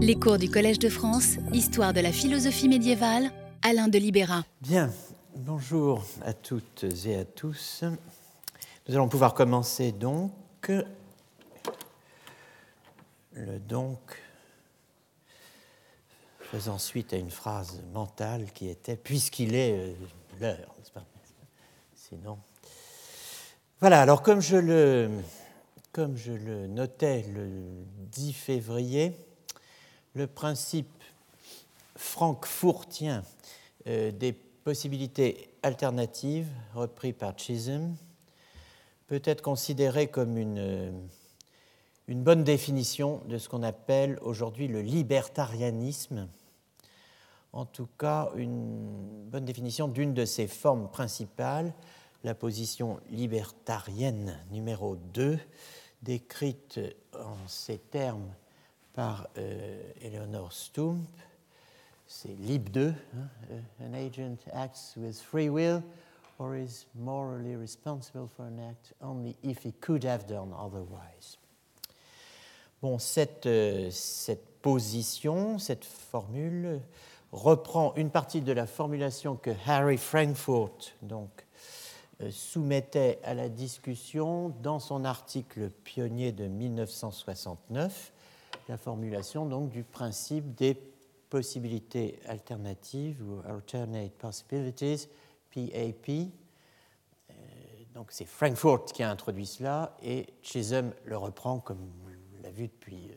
Les cours du Collège de France, Histoire de la philosophie médiévale, Alain de Libéra. Bien, bonjour à toutes et à tous. Nous allons pouvoir commencer donc. Le donc faisant suite à une phrase mentale qui était Puisqu'il est euh, l'heure, n'est-ce pas? Sinon. Voilà, alors comme je le, comme je le notais le 10 février, le principe frankfurtien euh, des possibilités alternatives, repris par Chisholm, peut être considéré comme une, euh, une bonne définition de ce qu'on appelle aujourd'hui le libertarianisme, en tout cas une bonne définition d'une de ses formes principales, la position libertarienne numéro 2, décrite en ces termes par euh, Eleanor Stump. C'est Lib 2. Hein, euh, an agent acts with free will or is morally responsible for an act only if he could have done otherwise. Bon, cette, euh, cette position, cette formule reprend une partie de la formulation que Harry Frankfurt donc, soumettait à la discussion dans son article pionnier de 1969 la formulation donc du principe des possibilités alternatives ou alternate possibilities, PAP. Euh, donc c'est Frankfurt qui a introduit cela et Chisholm le reprend comme l'a vu depuis euh,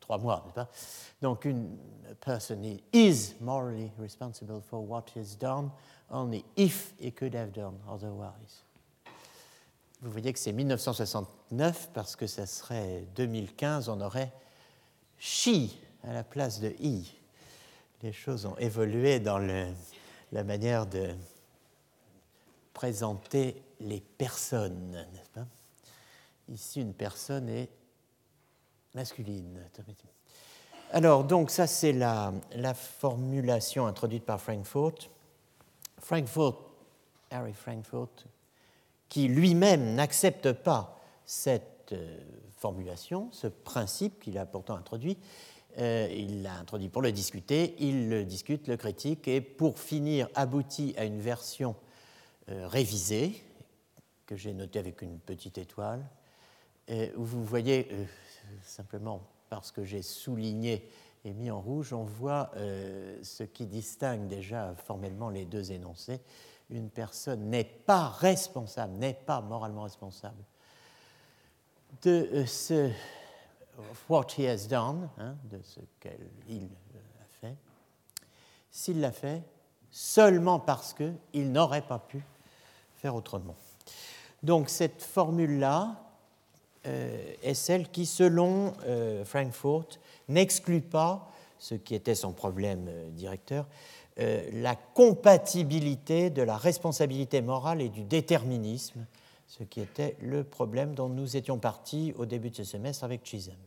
trois mois, Donc une person is morally responsible for what is done only if he could have done otherwise. Vous voyez que c'est 1969 parce que ça serait 2015, on aurait she à la place de i. Les choses ont évolué dans la manière de présenter les personnes, n'est-ce pas? Ici, une personne est masculine. Alors, donc, ça, c'est la, la, formulation introduite par Frankfurt. Frankfurt, Harry Frankfurt, qui lui-même n'accepte pas cette euh, formulation, ce principe qu'il a pourtant introduit. Euh, il l'a introduit pour le discuter, il le discute, le critique, et pour finir aboutit à une version euh, révisée, que j'ai notée avec une petite étoile, où vous voyez, euh, simplement parce que j'ai souligné et mis en rouge, on voit ce qui distingue déjà formellement les deux énoncés. Une personne n'est pas responsable, n'est pas moralement responsable de euh, ce what he has done, hein, de ce qu'il a fait, s'il l'a fait seulement parce qu'il n'aurait pas pu faire autrement. Donc cette formule-là euh, est celle qui, selon euh, Frankfurt, n'exclut pas, ce qui était son problème directeur, la compatibilité de la responsabilité morale et du déterminisme ce qui était le problème dont nous étions partis au début de ce semestre avec Chisholm.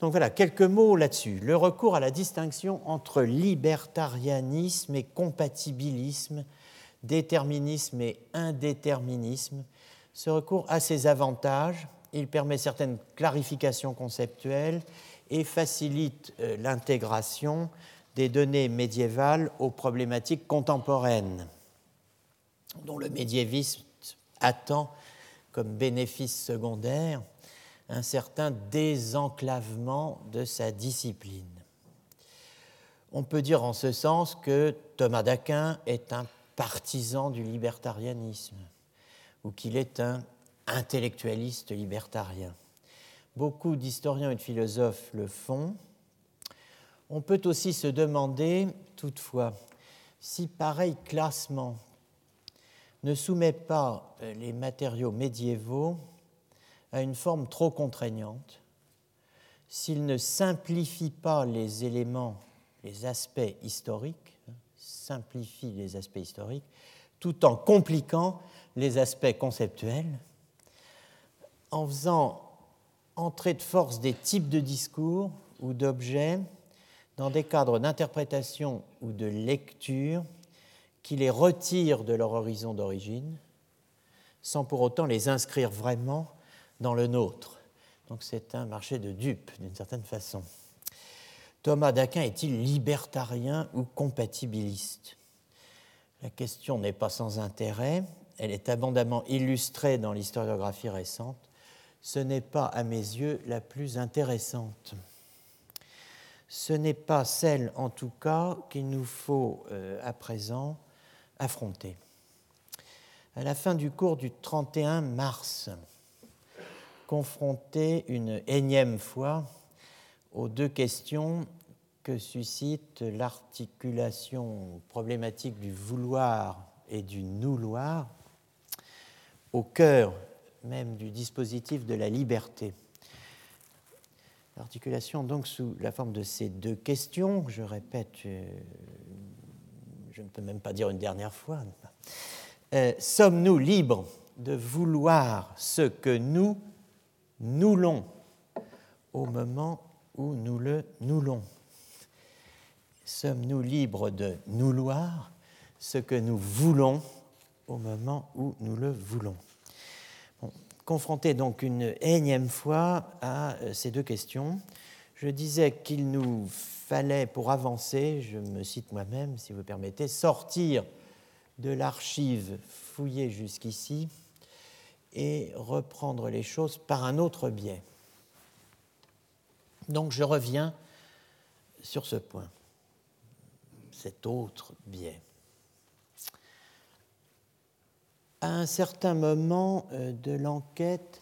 Donc voilà, quelques mots là-dessus. Le recours à la distinction entre libertarianisme et compatibilisme, déterminisme et indéterminisme, ce recours a ses avantages. Il permet certaines clarifications conceptuelles et facilite euh, l'intégration des données médiévales aux problématiques contemporaines, dont le médiévisme attend comme bénéfice secondaire un certain désenclavement de sa discipline. On peut dire en ce sens que Thomas d'Aquin est un partisan du libertarianisme ou qu'il est un intellectualiste libertarien. Beaucoup d'historiens et de philosophes le font. On peut aussi se demander, toutefois, si pareil classement ne soumet pas euh, les matériaux médiévaux à une forme trop contraignante, s'il ne simplifie pas les éléments, les aspects historiques, hein, simplifie les aspects historiques, tout en compliquant les aspects conceptuels, en faisant entrer de force des types de discours ou d'objets dans des cadres d'interprétation ou de lecture qui les retire de leur horizon d'origine sans pour autant les inscrire vraiment dans le nôtre. Donc c'est un marché de dupes d'une certaine façon. Thomas d'Aquin est-il libertarien ou compatibiliste? La question n'est pas sans intérêt, elle est abondamment illustrée dans l'historiographie récente. Ce n'est pas, à mes yeux, la plus intéressante. Ce n'est pas celle, en tout cas, qu'il nous faut euh, à présent affronter. À la fin du cours du 31 mars, confronté une énième fois aux deux questions que suscite l'articulation problématique du vouloir et du nouloir au cœur même du dispositif de la liberté. L'articulation donc sous la forme de ces deux questions, je répète, euh, je ne peux même pas dire une dernière fois, euh, sommes-nous libres de vouloir ce que nous nous au moment où nous le noulons? Sommes-nous libres de nouloir ce que nous voulons au moment où nous le voulons? Confronté donc une énième fois à euh, ces deux questions, je disais qu'il nous fallait, pour avancer, je me cite moi-même si vous permettez, sortir de l'archive fouillée jusqu'ici et reprendre les choses par un autre biais. Donc je reviens sur ce point, cet autre biais. À un certain moment euh, de l'enquête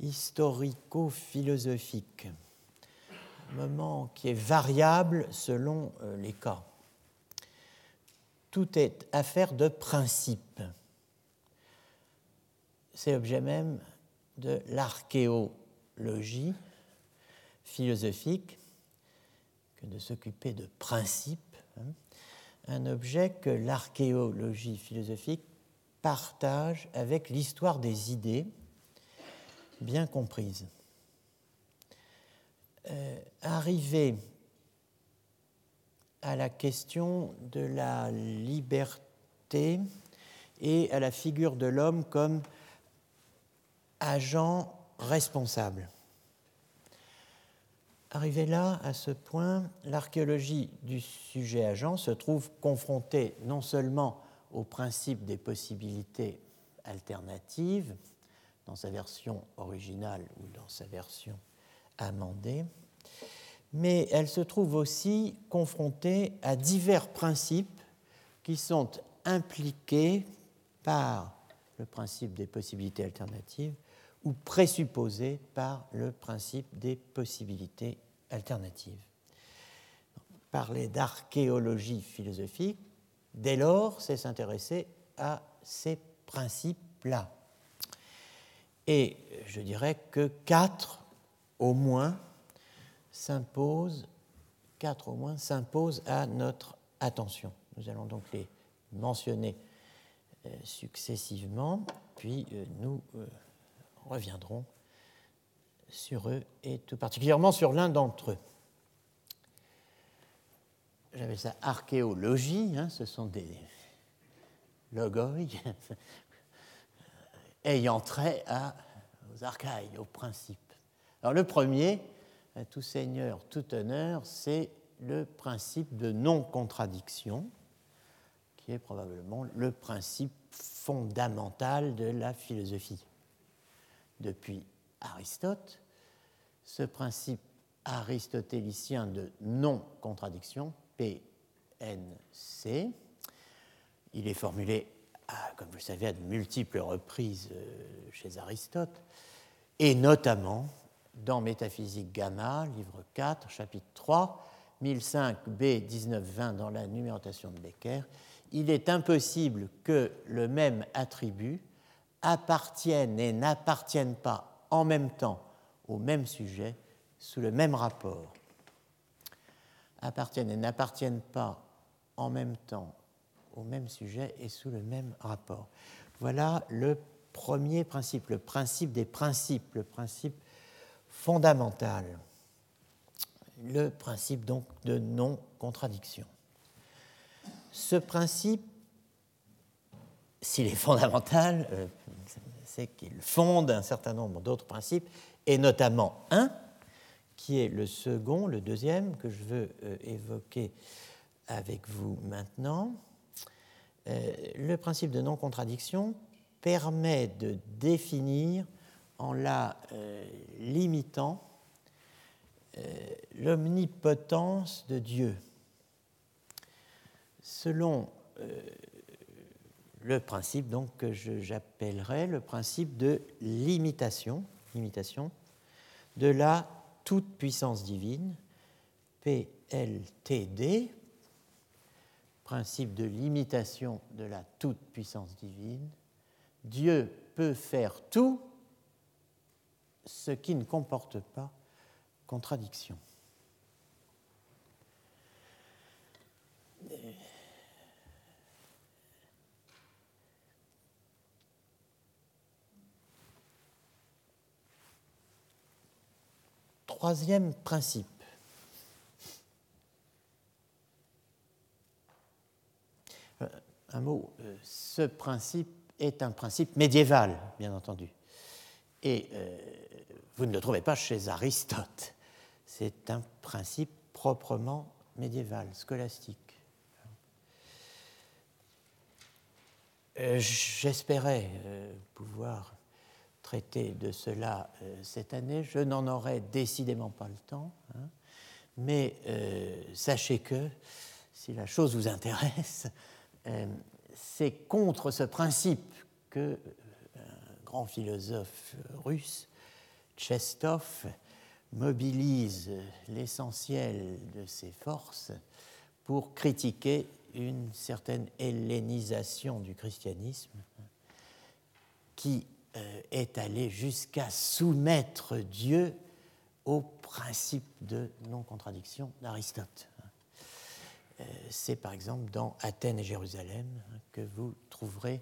historico-philosophique, moment qui est variable selon euh, les cas, tout est affaire de principe c'est objet même de l'archéologie philosophique que de s'occuper de principes, hein. un objet que l'archéologie philosophique partage avec l'histoire des idées bien comprises. Euh, arrivé à la question de la liberté et à la figure de l'homme comme agent responsable. Arrivé là, à ce point, l'archéologie du sujet agent se trouve confrontée non seulement au principe des possibilités alternatives, dans sa version originale ou dans sa version amendée, mais elle se trouve aussi confrontée à divers principes qui sont impliqués par le principe des possibilités alternatives ou présupposé par le principe des possibilités alternatives. Parler d'archéologie philosophique, dès lors, c'est s'intéresser à ces principes-là. Et je dirais que quatre au moins s'imposent, quatre au moins s'imposent à notre attention. Nous allons donc les mentionner euh, successivement, puis euh, nous euh, reviendrons sur eux et tout particulièrement sur l'un d'entre eux. J'avais ça archéologie, hein, ce sont des logoi ayant trait aux archaïs, aux principes. Le premier, tout seigneur, tout honneur, c'est le principe de non-contradiction, qui est probablement le principe fondamental de la philosophie. Depuis Aristote, ce principe aristotélicien de non-contradiction, PNC, il est formulé, comme vous le savez, à de multiples reprises euh, chez Aristote, et notamment dans Métaphysique Gamma, livre 4, chapitre 3, 1005b 1920 dans la numérotation de Becker, il est impossible que le même attribut appartiennent et n'appartiennent pas en même temps au même sujet sous le même rapport. Appartiennent et n'appartiennent pas en même temps au même sujet et sous le même rapport. Voilà le premier principe, le principe des principes, le principe fondamental, le principe donc de non-contradiction. Ce principe, s'il est fondamental, euh, c'est qu'il fonde un certain nombre d'autres principes, et notamment un qui est le second, le deuxième, que je veux euh, évoquer avec vous maintenant. Euh, le principe de non-contradiction permet de définir en la euh, limitant l'omnipotence de Dieu. Selon le principe donc, que j'appellerais le principe de limitation, limitation de la toute puissance divine, PLTD, principe de limitation de la toute puissance divine, Dieu peut faire tout ce qui ne comporte pas contradiction. Troisième principe. Euh, un mot, euh, ce principe est un principe médiéval, bien entendu. Euh, vous ne le trouvez pas chez Aristote. C'est un principe proprement médiéval, scolastique. J'espérais pouvoir traiter de cela euh, cette année. Je n'en aurai décidément pas le temps, hein. mais euh, sachez que, si la chose vous intéresse, euh, c'est contre ce principe que un grand philosophe russe, Chestov, mobilise l'essentiel de ses forces pour critiquer une certaine hellénisation du christianisme qui euh, est allé jusqu'à soumettre Dieu au principe de non-contradiction d'Aristote. Euh, c'est par exemple dans Athènes et Jérusalem que vous trouverez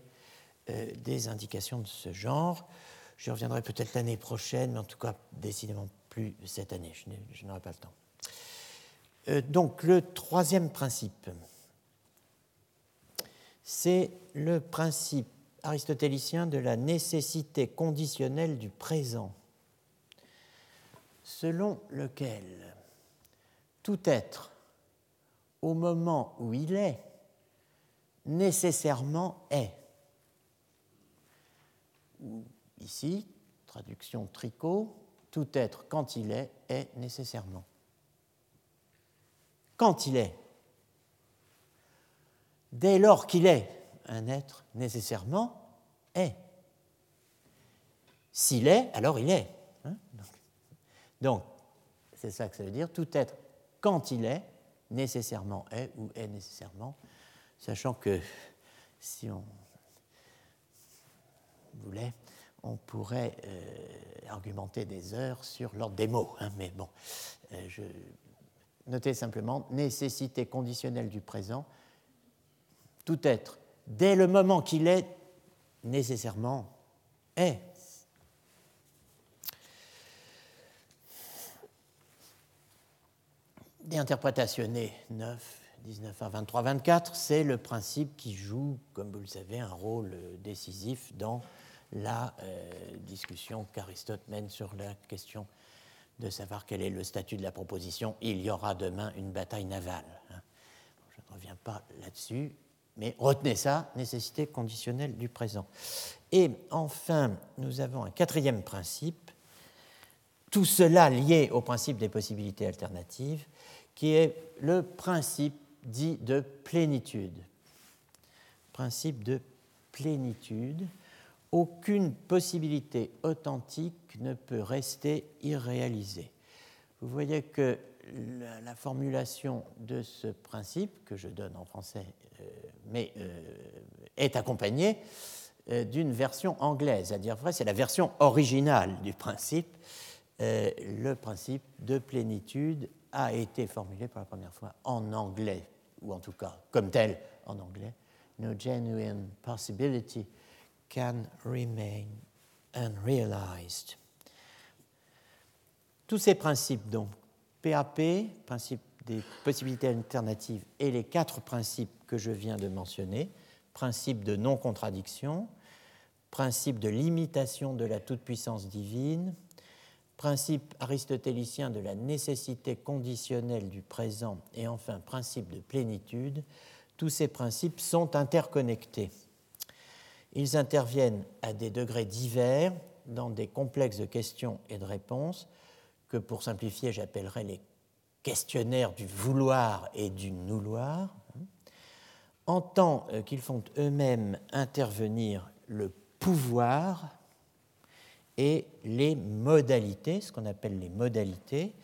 euh, des indications de ce genre. Je reviendrai peut-être l'année prochaine, mais en tout cas décidément plus cette année. Je n'aurai pas le temps. Donc le troisième principe, c'est le principe aristotélicien de la nécessité conditionnelle du présent, selon lequel tout être, au moment où il est, nécessairement est. Ici, traduction tricot, tout être quand il est est nécessairement. Quand il est, dès lors qu'il est, un être nécessairement est. S'il est, alors il est. Hein. Donc, c'est ça que ça veut dire. Tout être, quand il est, nécessairement est ou est nécessairement, sachant que si on voulait, on pourrait euh, argumenter des heures sur l'ordre des mots. Hein, mais bon, euh, je notez simplement nécessité conditionnelle du présent. Tout être dès le moment qu'il est, nécessairement est. Des interprétations 9, 19 à 23, 24, c'est le principe qui joue, comme vous le savez, un rôle décisif dans la euh, discussion qu'Aristote mène sur la question de savoir quel est le statut de la proposition. Il y aura demain une bataille navale. Hein. Je ne reviens pas là-dessus. Mais retenez ça, nécessité conditionnelle du présent. Et enfin, nous avons un quatrième principe, tout cela lié au principe des possibilités alternatives, qui est le principe dit de plénitude. Principe de plénitude. Aucune possibilité authentique ne peut rester irréalisée. Vous voyez que la, formulation de ce principe, que je donne en français, euh, euh, est accompagnée euh, d'une version anglaise. À dire vrai, c'est la version originale du principe. le principe de plénitude a été formulé pour la première fois en anglais, ou en tout cas comme tel en anglais. No genuine possibility can remain unrealized. Tous ces principes, donc, PAP, principe des possibilités alternatives, et les quatre principes que je viens de mentionner, principe de non-contradiction, principe de limitation de la toute-puissance divine, principe aristotélicien de la nécessité conditionnelle du présent et enfin principe de plénitude, tous ces principes sont interconnectés. Ils interviennent à des degrés divers dans des complexes de questions et de réponses que pour simplifier j'appellerais les questionnaires du vouloir et du nouloir, en tant qu'ils font eux-mêmes intervenir le pouvoir et les modalités, ce qu'on appelle les modalités,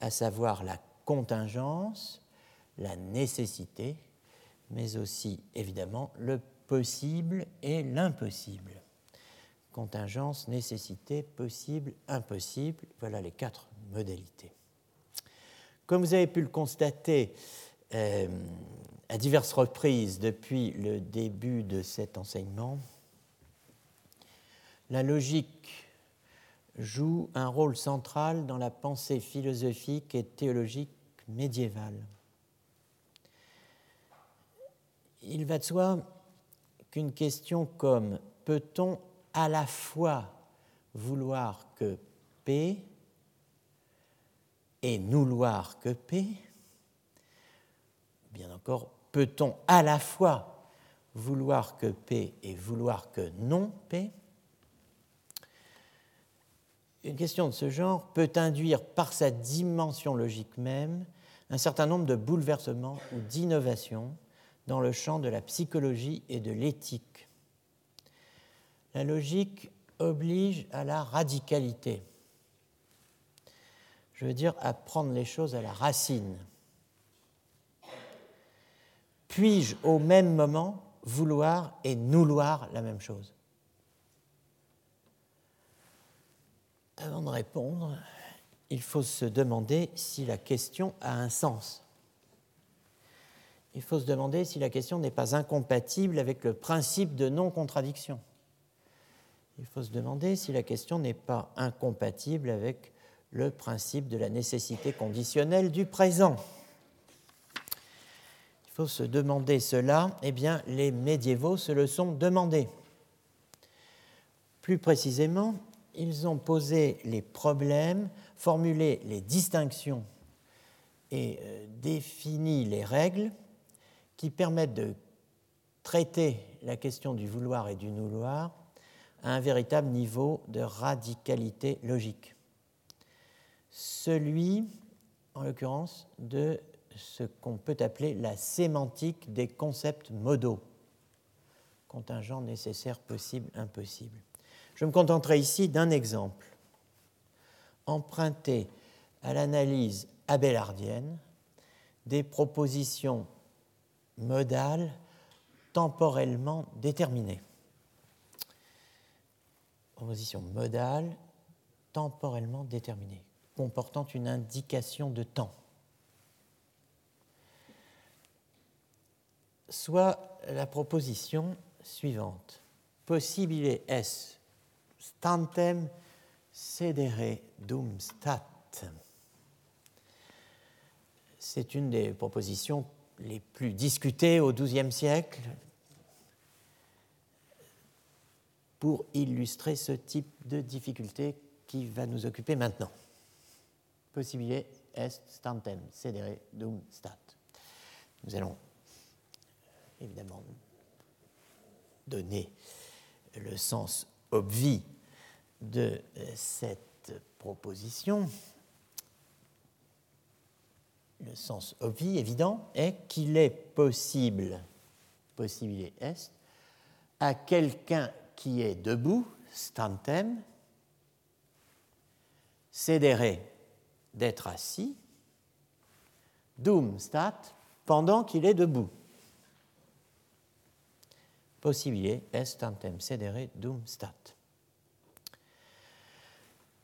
à savoir la contingence, la nécessité, mais aussi évidemment le possible et l'impossible. Contingence, nécessité, possible, impossible, voilà les quatre modalités. Comme vous avez pu le constater euh, à diverses reprises depuis le début de cet enseignement, la logique joue un rôle central dans la pensée philosophique et théologique médiévale. Il va de soi qu'une question comme peut-on à la fois vouloir que P et nouloir que P, bien encore, peut-on à la fois vouloir que P et vouloir que non P une question de ce genre peut induire par sa dimension logique même un certain nombre de bouleversements ou d'innovations dans le champ de la psychologie et de l'éthique. La logique oblige à la radicalité. Je veux dire à prendre les choses à la racine. Puis-je au même moment vouloir et nouloir la même chose? Avant de répondre, il faut se demander si la question a un sens. Il faut se demander si la question n'est pas incompatible avec le principe de non-contradiction. Il faut se demander si la question n'est pas incompatible avec le principe de la nécessité conditionnelle du présent. Il faut se demander cela, eh bien les médiévaux se le sont demandé. Plus précisément, ils ont posé les problèmes, formulé les distinctions et euh, défini les règles qui permettent de traiter la question du vouloir et du nouloir à un véritable niveau de radicalité logique. Celui, en l'occurrence, de ce qu'on peut appeler la sémantique des concepts modaux, contingent, nécessaire, possible, impossible. Je me contenterai ici d'un exemple, emprunté à l'analyse abélardienne des propositions modales temporellement déterminées. Proposition modale temporellement déterminée, comportant une indication de temps. Soit la proposition suivante. Possibile est stantem sedere dum stat. C'est une des propositions les plus discutées au XIIe siècle pour illustrer ce type de difficulté qui va nous occuper maintenant. Possibile est stantem sedere dum stat. Nous allons évidemment donner le sens obvi de cette proposition, le sens obvi, évident, est qu'il est possible, possible est, à quelqu'un qui est debout, stantem, cédérer d'être assis, dum stat, pendant qu'il est debout. Possibile est stantem cedere dum stat.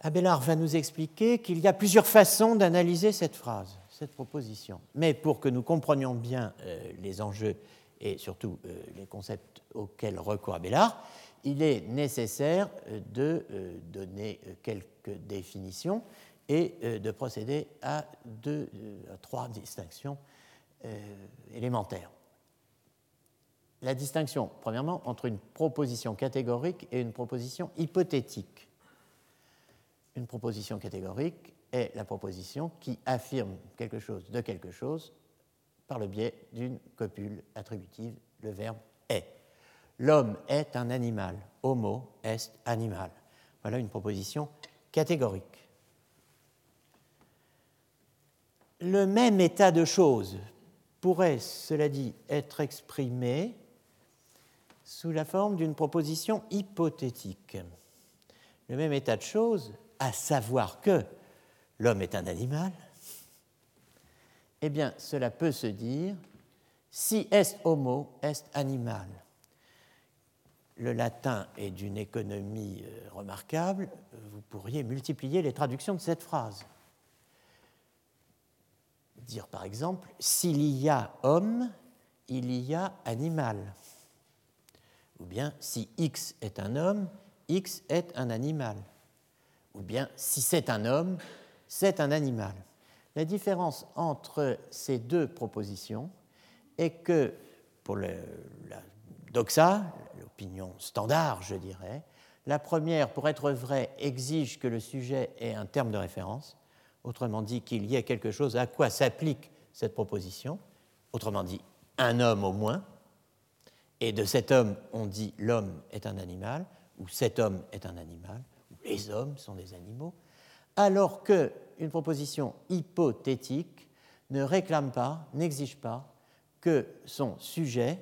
Abélard va nous expliquer qu'il y a plusieurs façons d'analyser cette phrase, cette proposition. Mais pour que nous comprenions bien euh, les enjeux et surtout euh, les concepts auxquels recourt Abélard, il est nécessaire euh, de donner quelques définitions et de procéder à, deux, à trois distinctions élémentaires. La distinction, premièrement, entre une proposition catégorique et une proposition hypothétique une proposition catégorique est la proposition qui affirme quelque chose de quelque chose par le biais d'une copule attributive, le verbe est. L'homme est un animal. Homo est animal. Voilà une proposition catégorique. Le même état de choses pourrait, cela dit, être exprimé sous la forme d'une proposition hypothétique. Le même état de choses, à savoir que l'homme est un animal, eh bien, cela peut se dire si est homo, est animal. Le latin est d'une économie euh, remarquable, vous pourriez multiplier les traductions de cette phrase. Dire par exemple, s'il y a homme, il y a animal. Ou bien, si X est un homme, X est un animal. Ou bien, si c'est un homme, c'est un animal. La différence entre ces deux propositions est que pour la doxa, l'opinion standard, je dirais, la première, pour être vraie, exige que le sujet ait un terme de référence, autrement dit qu'il y ait quelque chose à quoi s'applique cette proposition, autrement dit un homme au moins, et de cet homme on dit l'homme est un animal, ou cet homme est un animal, ou les hommes sont des animaux, alors que une proposition hypothétique ne réclame pas, n'exige pas que son sujet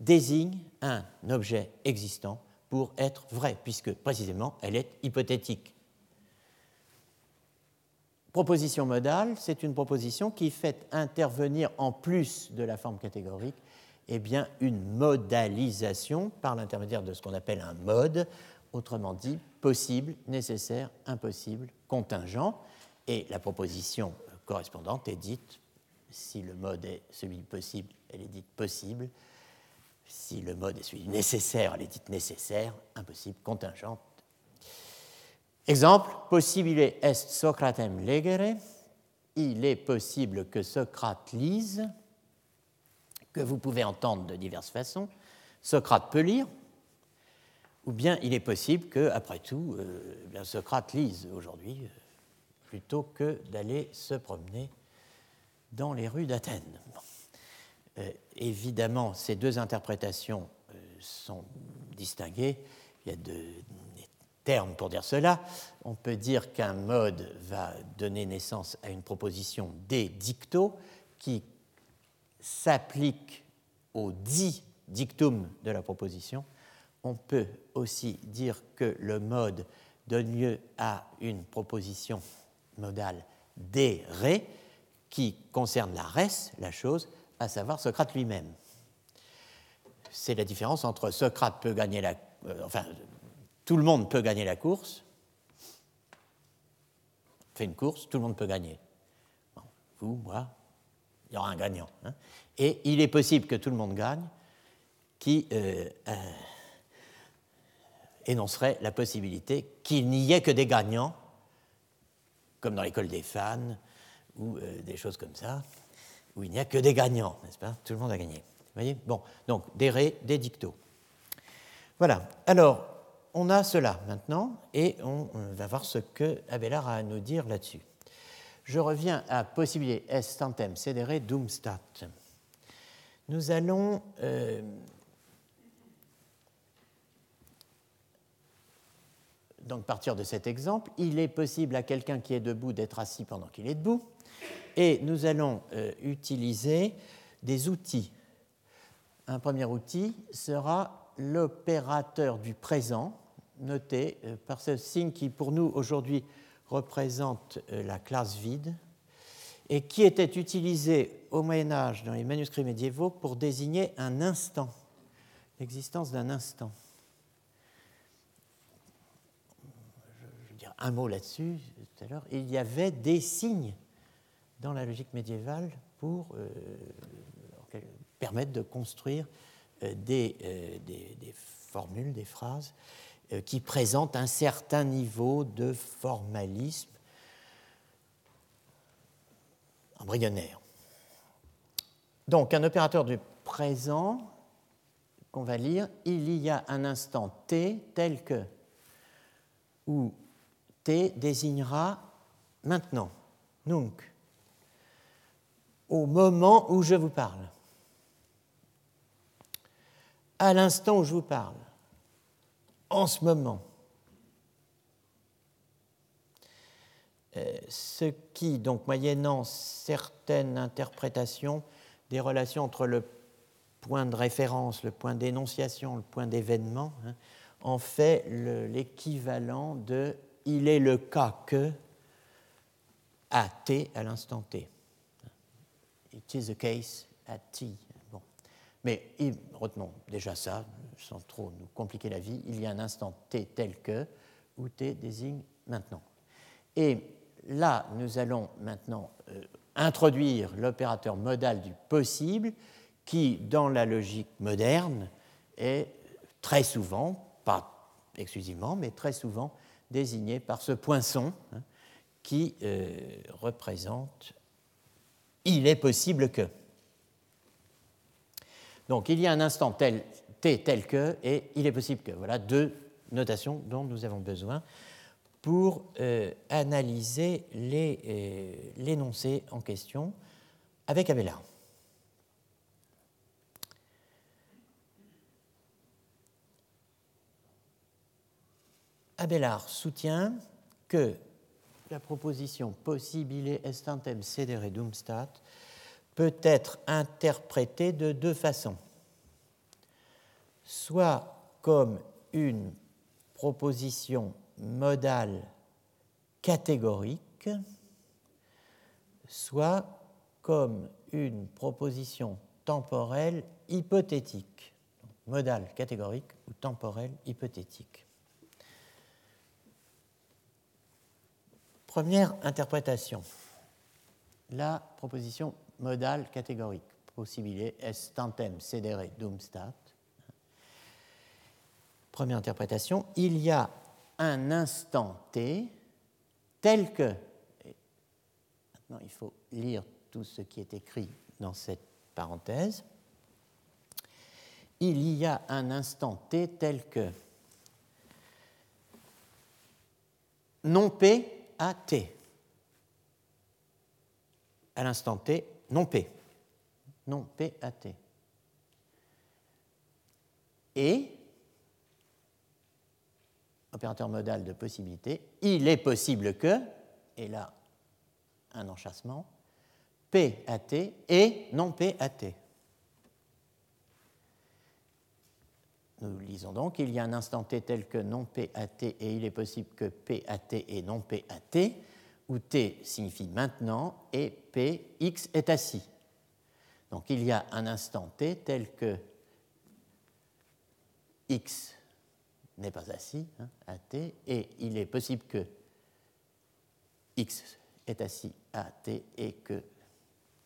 désigne un objet existant pour être vrai, puisque précisément elle est hypothétique. Proposition modale, c'est une proposition qui fait intervenir en plus de la forme catégorique eh bien, une modalisation par l'intermédiaire de ce qu'on appelle un mode, autrement dit possible, nécessaire, impossible, contingent. Et la proposition correspondante est dite, si le mode est celui possible, elle est dite possible. Si le mode est celui nécessaire, elle est dite nécessaire, impossible, contingente. Exemple, possible est Socratem legere. Il est possible que Socrate lise, que vous pouvez entendre de diverses façons. Socrate peut lire, ou bien il est possible que, après tout, euh, Socrate lise aujourd'hui. Euh, plutôt que d'aller se promener dans les rues d'Athènes. Euh, évidemment, ces deux interprétations sont distinguées. Il y a des termes pour dire cela. On peut dire qu'un mode va donner naissance à une proposition des dictos qui s'applique au dit dictum de la proposition. On peut aussi dire que le mode donne lieu à une proposition modale des ré qui concerne la res, la chose, à savoir Socrate lui-même. C'est la différence entre Socrate peut gagner la. Euh, enfin, tout le monde peut gagner la course. fait une course, tout le monde peut gagner. vous, moi, il y aura un gagnant. Hein. Et il est possible que tout le monde gagne, qui euh, euh, énoncerait la possibilité qu'il n'y ait que des gagnants comme dans l'école des fans ou euh, des choses comme ça, où il n'y a que des gagnants, n'est-ce pas? Tout le monde a gagné. Vous voyez? Bon, donc des ré, des dictos. Voilà. Alors, on a cela maintenant et on, va voir ce que Abelard a à nous dire là-dessus. Je reviens à possibilité est stantem cedere dum stat. Nous allons euh, donc partir de cet exemple, il est possible à quelqu'un qui est debout d'être assis pendant qu'il est debout, et nous allons euh, utiliser des outils. Un premier outil sera l'opérateur du présent, noté euh, par ce signe qui pour nous aujourd'hui représente euh, la classe vide, et qui était utilisé au Moyen Âge dans les manuscrits médiévaux pour désigner un instant, l'existence d'un instant. Un mot là-dessus tout à l'heure, il y avait des signes dans la logique médiévale pour euh, permettre de construire euh, euh, des, formules, des phrases qui présentent un certain niveau de formalisme embryonnaire. Donc un opérateur du présent qu'on va lire, il y a un instant t tel que, où Désignera maintenant, nunc, au moment où je vous parle, à l'instant où je vous parle, en ce moment. Euh, ce qui, donc, moyennant certaines interprétations des relations entre le point de référence, le point d'énonciation, le point d'événement, hein, en fait l'équivalent de il est le cas que à t à l'instant t. It is the case at t. Bon. Mais retenons déjà ça, sans trop nous compliquer la vie, il y a un instant t tel que, où t désigne maintenant. Et là, nous allons maintenant euh, introduire l'opérateur modal du possible qui, dans la logique moderne, est très souvent, pas exclusivement, mais très souvent désigné par ce poinçon hein, qui euh, représente il est possible que. Donc il y a un instant tel, t tel que et il est possible que. Voilà deux notations dont nous avons besoin pour euh, analyser euh, l'énoncé en question avec Abelard. Abelard soutient que la proposition possibile estantem sedere dumstat peut être interprétée de deux façons. Soit comme une proposition modale catégorique, soit comme une proposition temporelle hypothétique, modale catégorique ou temporelle hypothétique. Première interprétation, la proposition modale catégorique, possibile est tantem sedere dum stat. Première interprétation, il y a un instant t tel que, maintenant il faut lire tout ce qui est écrit dans cette parenthèse, il y a un instant t tel que non p à t. À l'instant t, non p. Non p à t. Et, opérateur modal de possibilité, il est possible que, et là, un enchâssement, p à t et non p à t. Nous lisons donc, il y a un instant t tel que non p à t et il est possible que p à t et non p à t, où t signifie maintenant et p, x est assis. Donc il y a un instant t tel que x n'est pas assis hein, à t et il est possible que x est assis à t et que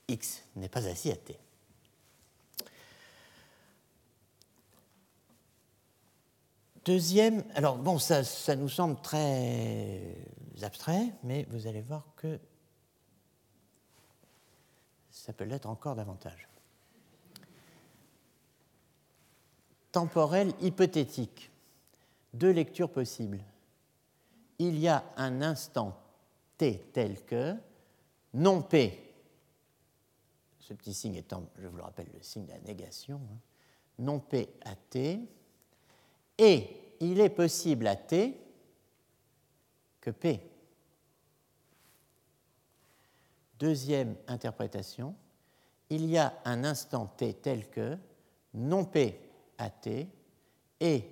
x n'est pas assis à t. Deuxième, alors bon, ça, ça, nous semble très abstrait, mais vous allez voir que ça peut l'être encore davantage. Temporel hypothétique. Deux lectures possibles. Il y a un instant t tel que non p, ce petit signe étant, je vous le rappelle, le signe de la négation, hein, non p à t, et il est possible à T que P. Deuxième interprétation, il y a un instant T tel que non P à T et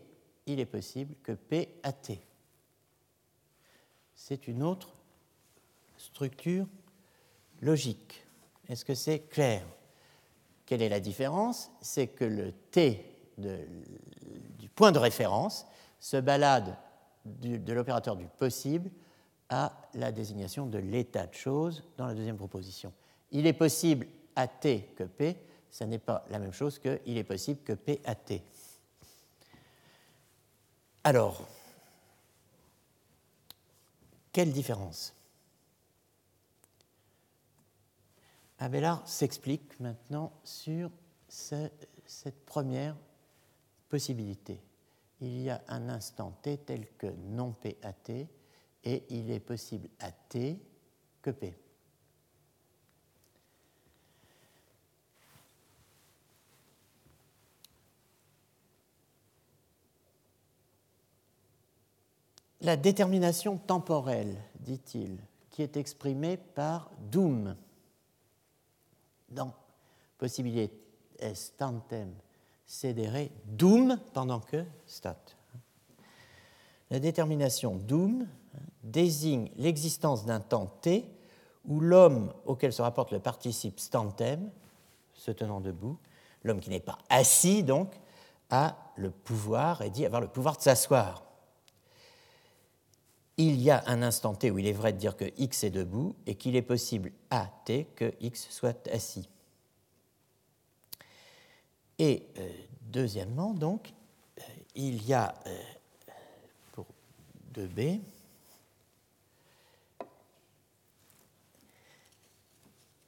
il est possible que P à T. C'est une autre structure logique. Est-ce que c'est clair? Quelle est la différence? C'est que le T de point de référence se balade de l'opérateur du possible à la désignation de l'état de choses dans la deuxième proposition. Il est possible à t que p, ça n'est pas la même chose que il est possible que p à t. Alors, quelle différence? Abelard s'explique maintenant sur cette première possibilité il y a un instant t tel que non p à t et il est possible à t que p. La détermination temporelle, dit-il, qui est exprimée par doom dans possibilité estantem cedere doom pendant que stat. La détermination doom désigne l'existence d'un temps t où l'homme auquel se rapporte le participe stantem, se tenant debout, l'homme qui n'est pas assis donc, a le pouvoir, et dit avoir le pouvoir de s'asseoir il y a un instant t où il est vrai de dire que x est debout et qu'il est possible à t que x soit assis. Et euh, deuxièmement, donc, euh, il y a euh, pour 2b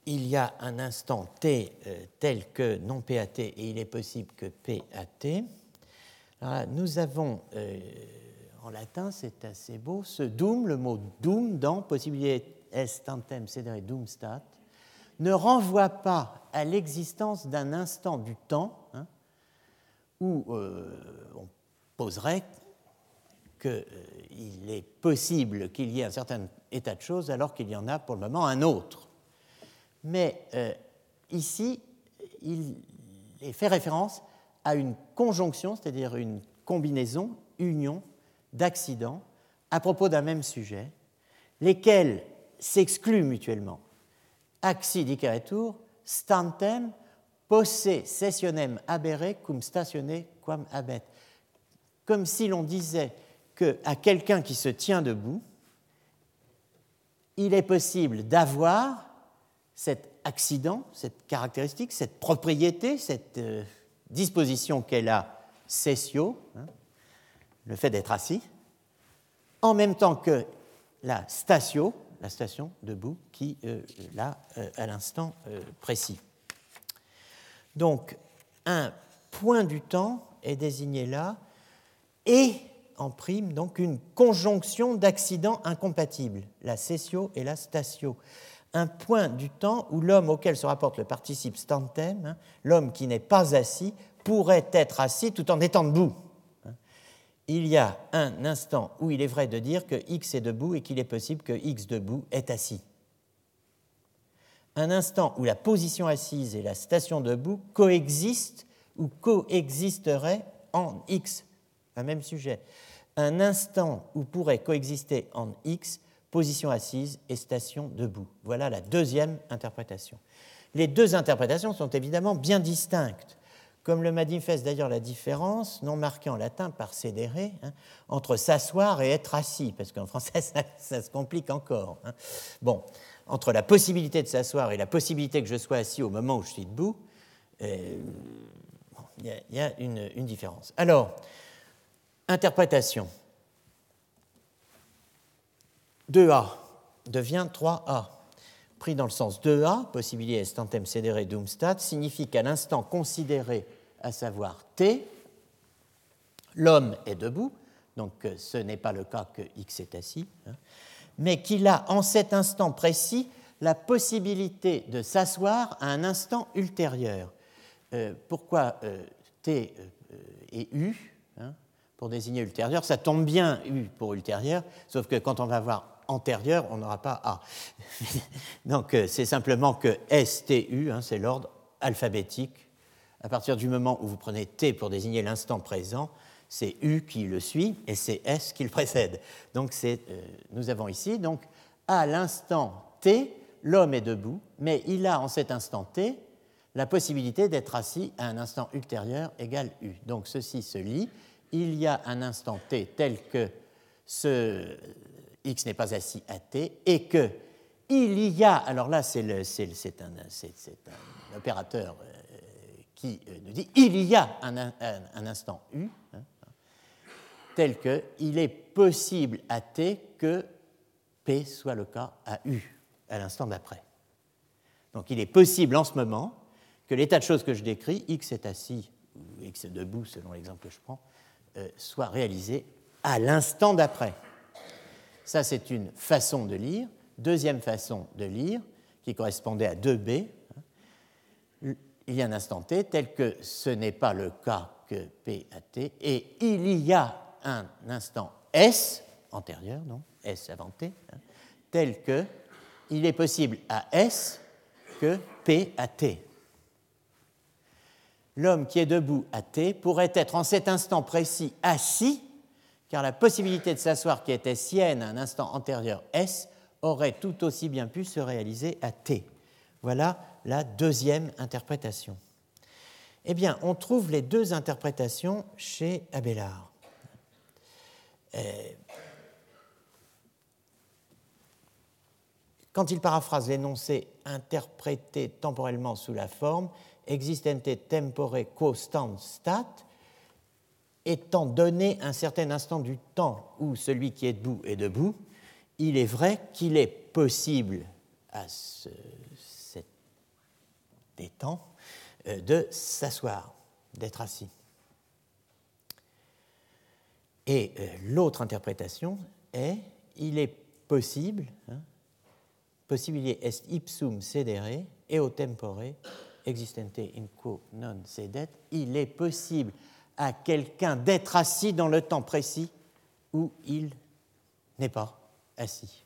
il y a un instant t tel que non p t et il est possible que p t. Alors nous avons en latin, c'est assez beau. Ce doom, le mot doom dans possibilité est tantem cedere doomstat, ne renvoie pas à l'existence d'un instant du temps où euh, on poserait qu'il euh, est possible qu'il y ait un certain état de choses alors qu'il y en a pour le moment un autre. Mais euh, ici, il fait référence à une conjonction, c'est-à-dire une combinaison, union d'accidents à propos d'un même sujet, lesquels s'excluent mutuellement. Acci diceretur stantem posse sessionem abere cum statione quam abet. Comme si l'on disait qu'à quelqu'un qui se tient debout, il est possible d'avoir cet accident, cette caractéristique, cette propriété, cette euh, disposition qu'elle a sessio, hein, le fait d'être assis, en même temps que la station, la station debout, qui euh, là, euh, à l'instant euh, précis. Donc, un point du temps est désigné là, et en prime, donc, une conjonction d'accidents incompatibles, la sessio et la statio. Un point du temps où l'homme auquel se rapporte le participe stantem, hein, l'homme qui n'est pas assis, pourrait être assis tout en étant debout il y a un instant où il est vrai de dire que x est debout et qu'il est possible que x debout est assis. Un instant où la position assise et la station debout coexistent ou coexisteraient en x, un même sujet. Un instant où pourrait coexister en x position assise et station debout. Voilà la deuxième interprétation. Les deux interprétations sont évidemment bien distinctes comme le manifeste d'ailleurs la différence, non marquée en latin par cédere, hein, entre s'asseoir et être assis, parce qu'en français ça, se complique encore. Hein. Bon, entre la possibilité de s'asseoir et la possibilité que je sois assis au moment où je suis debout, euh, il y, a une, différence. Alors, interprétation. 2A devient 3A pris dans le sens 2a, possibilité estantem cedere dumstat, signifie qu'à l'instant considéré, à savoir t, l'homme est debout, donc euh, ce n'est pas le cas que x est assis, hein, mais qu'il a en cet instant précis la possibilité de s'asseoir à un instant ultérieur. Euh, pourquoi euh, t et u hein, pour désigner ultérieur Ça tombe bien u pour ultérieur, sauf que quand on va voir antérieur, on n'aura pas A. Donc euh, c'est simplement que STU, hein, c'est l'ordre alphabétique. À partir du moment où vous prenez T pour désigner l'instant présent, c'est U qui le suit et c'est S qui le précède. Donc euh, nous avons ici, donc à l'instant T, l'homme est debout, mais il a en cet instant T la possibilité d'être assis à un instant ultérieur égal U. Donc ceci se lit. Il y a un instant T tel que ce, x n'est pas assis à t, et que il y a, alors là c'est un, opérateur euh, qui euh, nous dit il y a un, un, instant u, hein, tel que il est possible à t que p soit le cas à u à l'instant d'après. Donc il est possible en ce moment que l'état de choses que je décris, x est assis ou x est debout selon l'exemple que je prends, euh, soit réalisé à l'instant d'après. Ça, c'est une façon de lire. Deuxième façon de lire, qui correspondait à 2b, il y a un instant t tel que ce n'est pas le cas que P à T, et il y a un instant S, antérieur, non S avant T, hein, tel que il est possible à S que P à T. L'homme qui est debout à T pourrait être en cet instant précis assis, car la possibilité de s'asseoir qui était sienne à un instant antérieur S aurait tout aussi bien pu se réaliser à T. Voilà la deuxième interprétation. Eh bien, on trouve les deux interprétations chez Abélard. Euh, quand il paraphrase l'énoncé interprété temporellement sous la forme existente tempore quo stat, étant donné un certain instant du temps où celui qui est debout est debout, il est vrai qu'il est possible à ce, cet euh, de s'asseoir, d'être assis. Et euh, l'autre interprétation est il est possible, hein, est ipsum cedere eo tempore existente in quo non sedet, il est possible à quelqu'un d'être assis dans le temps précis où il n'est pas assis.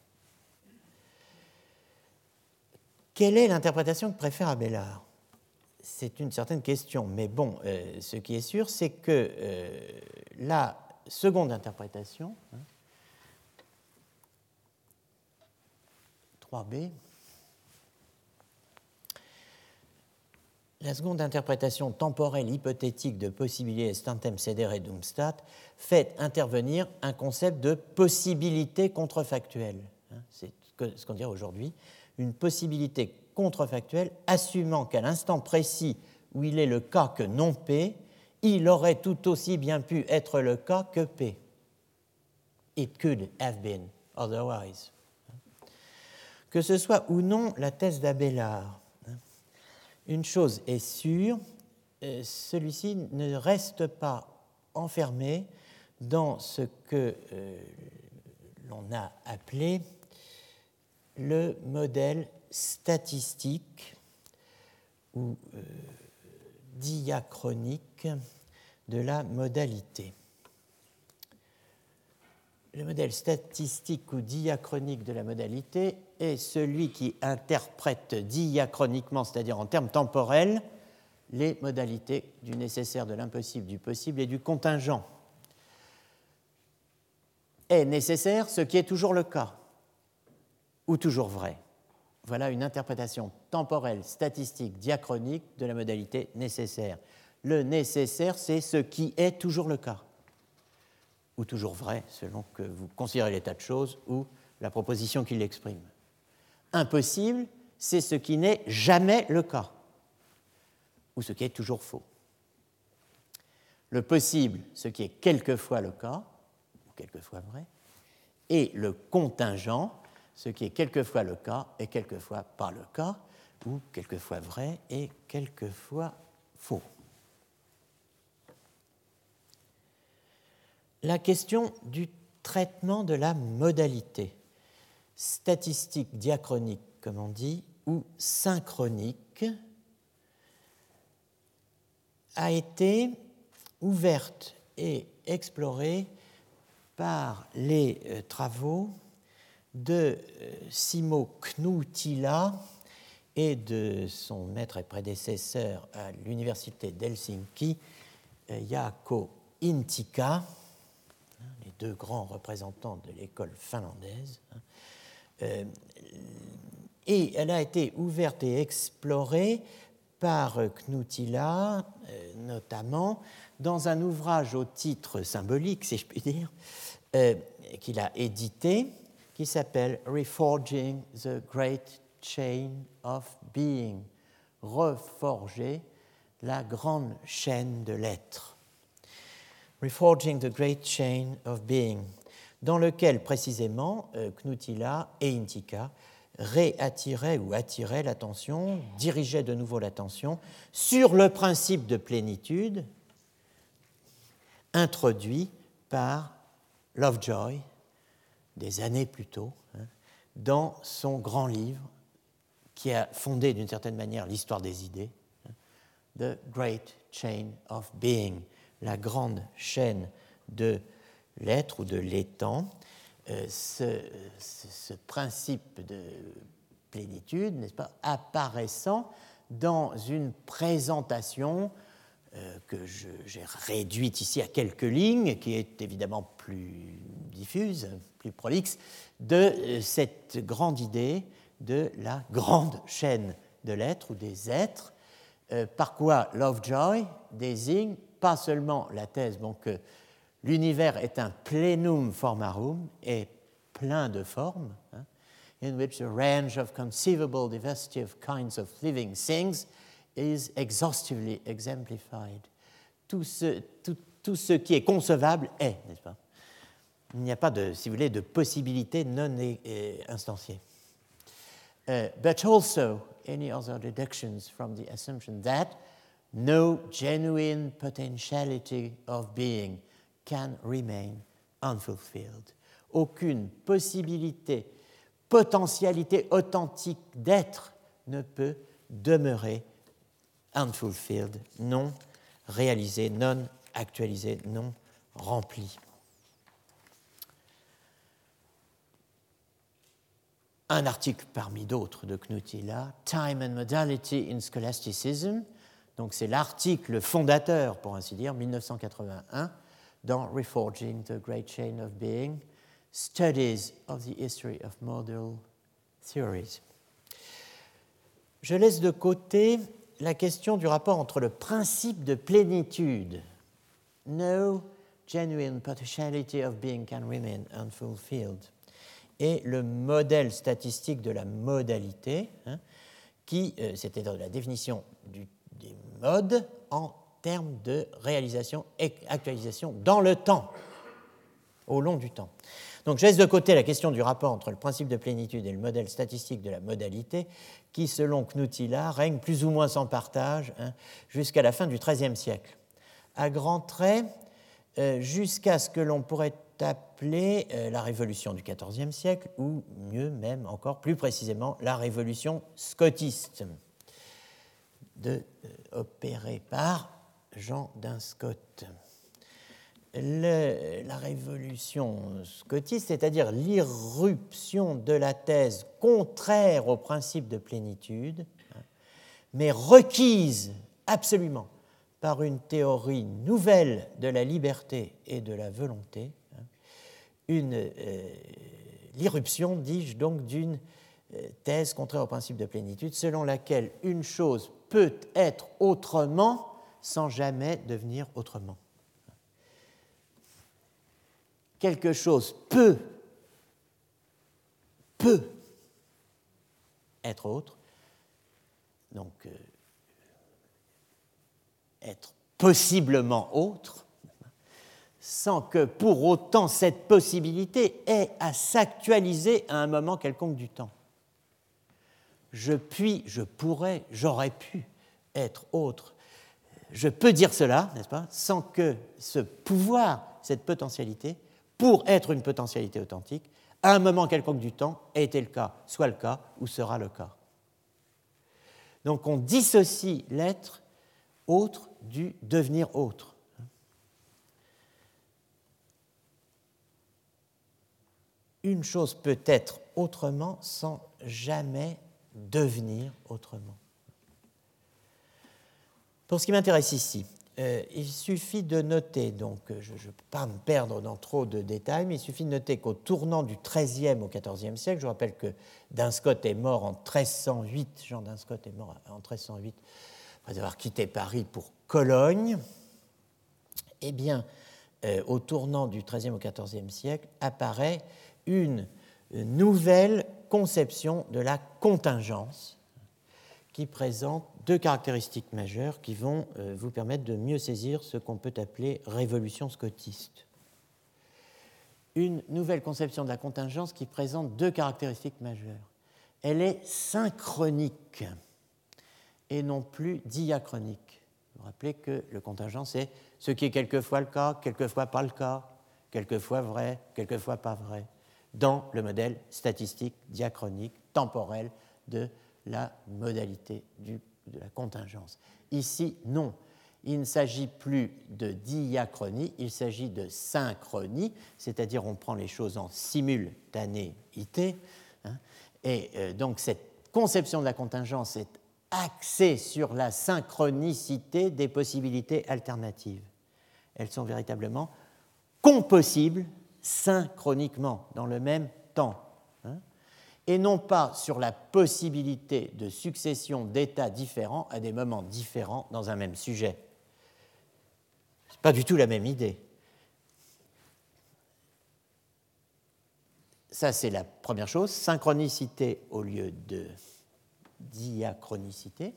Quelle est l'interprétation que préfère Abélard? C'est une certaine question, mais bon, euh, ce qui est sûr, c'est que euh, la seconde interprétation, 3b, hein, La seconde interprétation temporelle hypothétique de possibilité stantem sedere stat fait intervenir un concept de possibilité contrefactuelle. Hein, c'est ce qu'on dirait aujourd'hui, une possibilité contrefactuelle assumant qu'à l'instant précis où il est le cas que non P, il aurait tout aussi bien pu être le cas que P. It could have been otherwise. Que ce soit ou non la thèse d'Abélard, une chose est sûre, euh, celui-ci ne reste pas enfermé dans ce que euh, l'on a appelé le modèle statistique ou euh, diachronique de la modalité. Le modèle statistique ou diachronique de la modalité est celui qui interprète diachroniquement, c'est-à-dire en termes temporels, les modalités du nécessaire, de l'impossible, du possible et du contingent. Est nécessaire ce qui est toujours le cas, ou toujours vrai. Voilà une interprétation temporelle, statistique, diachronique de la modalité nécessaire. Le nécessaire, c'est ce qui est toujours le cas, ou toujours vrai, selon que vous considérez l'état de choses ou la proposition qui l'exprime impossible, c'est ce qui n'est jamais le cas, ou ce qui est toujours faux. Le possible, ce qui est quelquefois le cas, ou quelquefois vrai, et le contingent, ce qui est quelquefois le cas et quelquefois pas le cas, ou quelquefois vrai et quelquefois faux. La question du traitement de la modalité statistique diachronique, comme on dit, ou synchronique, a été ouverte et explorée par les euh, travaux de euh, Simo Knutila et de son maître et prédécesseur à l'université d'Helsinki, Jaakko euh, Intika, hein, les deux grands représentants de l'école finlandaise, hein, euh, et elle a été ouverte et explorée par Knutila, notamment dans un ouvrage au titre symbolique, si je puis dire, qu'il a édité, qui s'appelle Reforging the Great Chain of Being, reforger la grande chaîne de l'être. Reforging the Great Chain of Being dans lequel précisément euh, Knutila et Intika réattiraient ou attiraient l'attention, dirigeaient de nouveau l'attention sur le principe de plénitude introduit par Lovejoy des années plus tôt, hein, dans son grand livre qui a fondé d'une certaine manière l'histoire des idées, hein, The Great Chain of Being, la grande chaîne de l'être ou de l'étant. Euh, ce, principe de plénitude, n'est-ce pas, apparaissant dans une présentation que j'ai réduite ici à quelques lignes, qui est évidemment plus diffuse, plus prolixe, de euh, cette grande idée de la grande chaîne de l'être ou des êtres, euh, par quoi Lovejoy désigne pas seulement la thèse que l'univers est un plenum formarum et plein de formes, hein, in which a range of conceivable diversity of kinds of living things is exhaustively exemplified. Tout ce, tout, tout ce qui est concevable est, n'est-ce pas? Il n'y a pas, de, si vous voulez, de possibilité non instanciée. Uh, but also any other deductions from the assumption that no genuine potentiality of being can remain unfulfilled. Aucune possibilité, potentialité authentique d'être ne peut demeurer unfulfilled, non réalisé, non actualisé, non rempli. Un article parmi d'autres de Knutila, Time and Modality in Scholasticism, donc c'est l'article fondateur, pour ainsi dire, 1981, dans Reforging the Great Chain of Being, Studies of the History of Model Theories. Je laisse de côté la question du rapport entre le principe de plénitude, no genuine potentiality of being can remain unfulfilled, et le modèle statistique de la modalité, hein, qui, euh, c'était dans la définition des modes en termes de réalisation et actualisation dans le temps, au long du temps. Donc je laisse de côté la question du rapport entre le principe de plénitude et le modèle statistique de la modalité, qui, selon Knutila, règne plus ou moins sans partage hein, jusqu'à la fin du XIIIe siècle. À grands traits, euh, jusqu'à ce que l'on pourrait appeler euh, la révolution du XIVe siècle, ou mieux même encore, plus précisément, la révolution scotiste, de, euh, opérée par Jean la révolution scotiste, c'est-à-dire l'irruption de la thèse contraire au principe de plénitude, mais requise absolument par une théorie nouvelle de la liberté et de la volonté, euh, l'irruption, dis-je donc, d'une euh, thèse contraire au principe de plénitude, selon laquelle une chose peut être autrement sans jamais devenir autrement quelque chose peut, peut être autre, donc euh, être possiblement autre, sans que pour autant cette possibilité ait à s'actualiser à un moment quelconque du temps. Je puis, je pourrais, j'aurais pu être autre. Je peux dire cela, n'est-ce pas, sans que ce pouvoir, cette potentialité, pour être une potentialité authentique, à un moment quelconque du temps, a été le cas, soit le cas ou sera le cas. Donc on dissocie l'être autre du devenir autre. Une chose peut être autrement sans jamais devenir autrement. Pour ce qui m'intéresse ici, euh, il suffit de noter, donc je ne peux pas me perdre dans trop de détails, mais il suffit de noter qu'au tournant du XIIIe au XIVe siècle, je rappelle que Dinscott est mort en 1308, Jean Dinscott est mort en 1308 après avoir quitté Paris pour Cologne, eh bien, euh, au tournant du XIIIe au XIVe siècle, apparaît une nouvelle conception de la contingence qui présente deux caractéristiques majeures qui vont euh, vous permettre de mieux saisir ce qu'on peut appeler révolution scotiste. Une nouvelle conception de la contingence qui présente deux caractéristiques majeures. Elle est synchronique et non plus diachronique. Vous vous rappelez que le contingent, c'est ce qui est quelquefois le cas, quelquefois pas le cas, quelquefois vrai, quelquefois pas vrai. dans le modèle statistique diachronique temporel de la modalité de la contingence. Ici, non. Il ne s'agit plus de diachronie, il s'agit de synchronie, c'est-à-dire on prend les choses en simultanéité. Hein, et euh, donc cette conception de la contingence est axée sur la synchronicité des possibilités alternatives. Elles sont véritablement compossibles synchroniquement dans le même temps et non pas sur la possibilité de succession d'états différents à des moments différents dans un même sujet. Ce n'est pas du tout la même idée. Ça, c'est la première chose, synchronicité au lieu de diachronicité.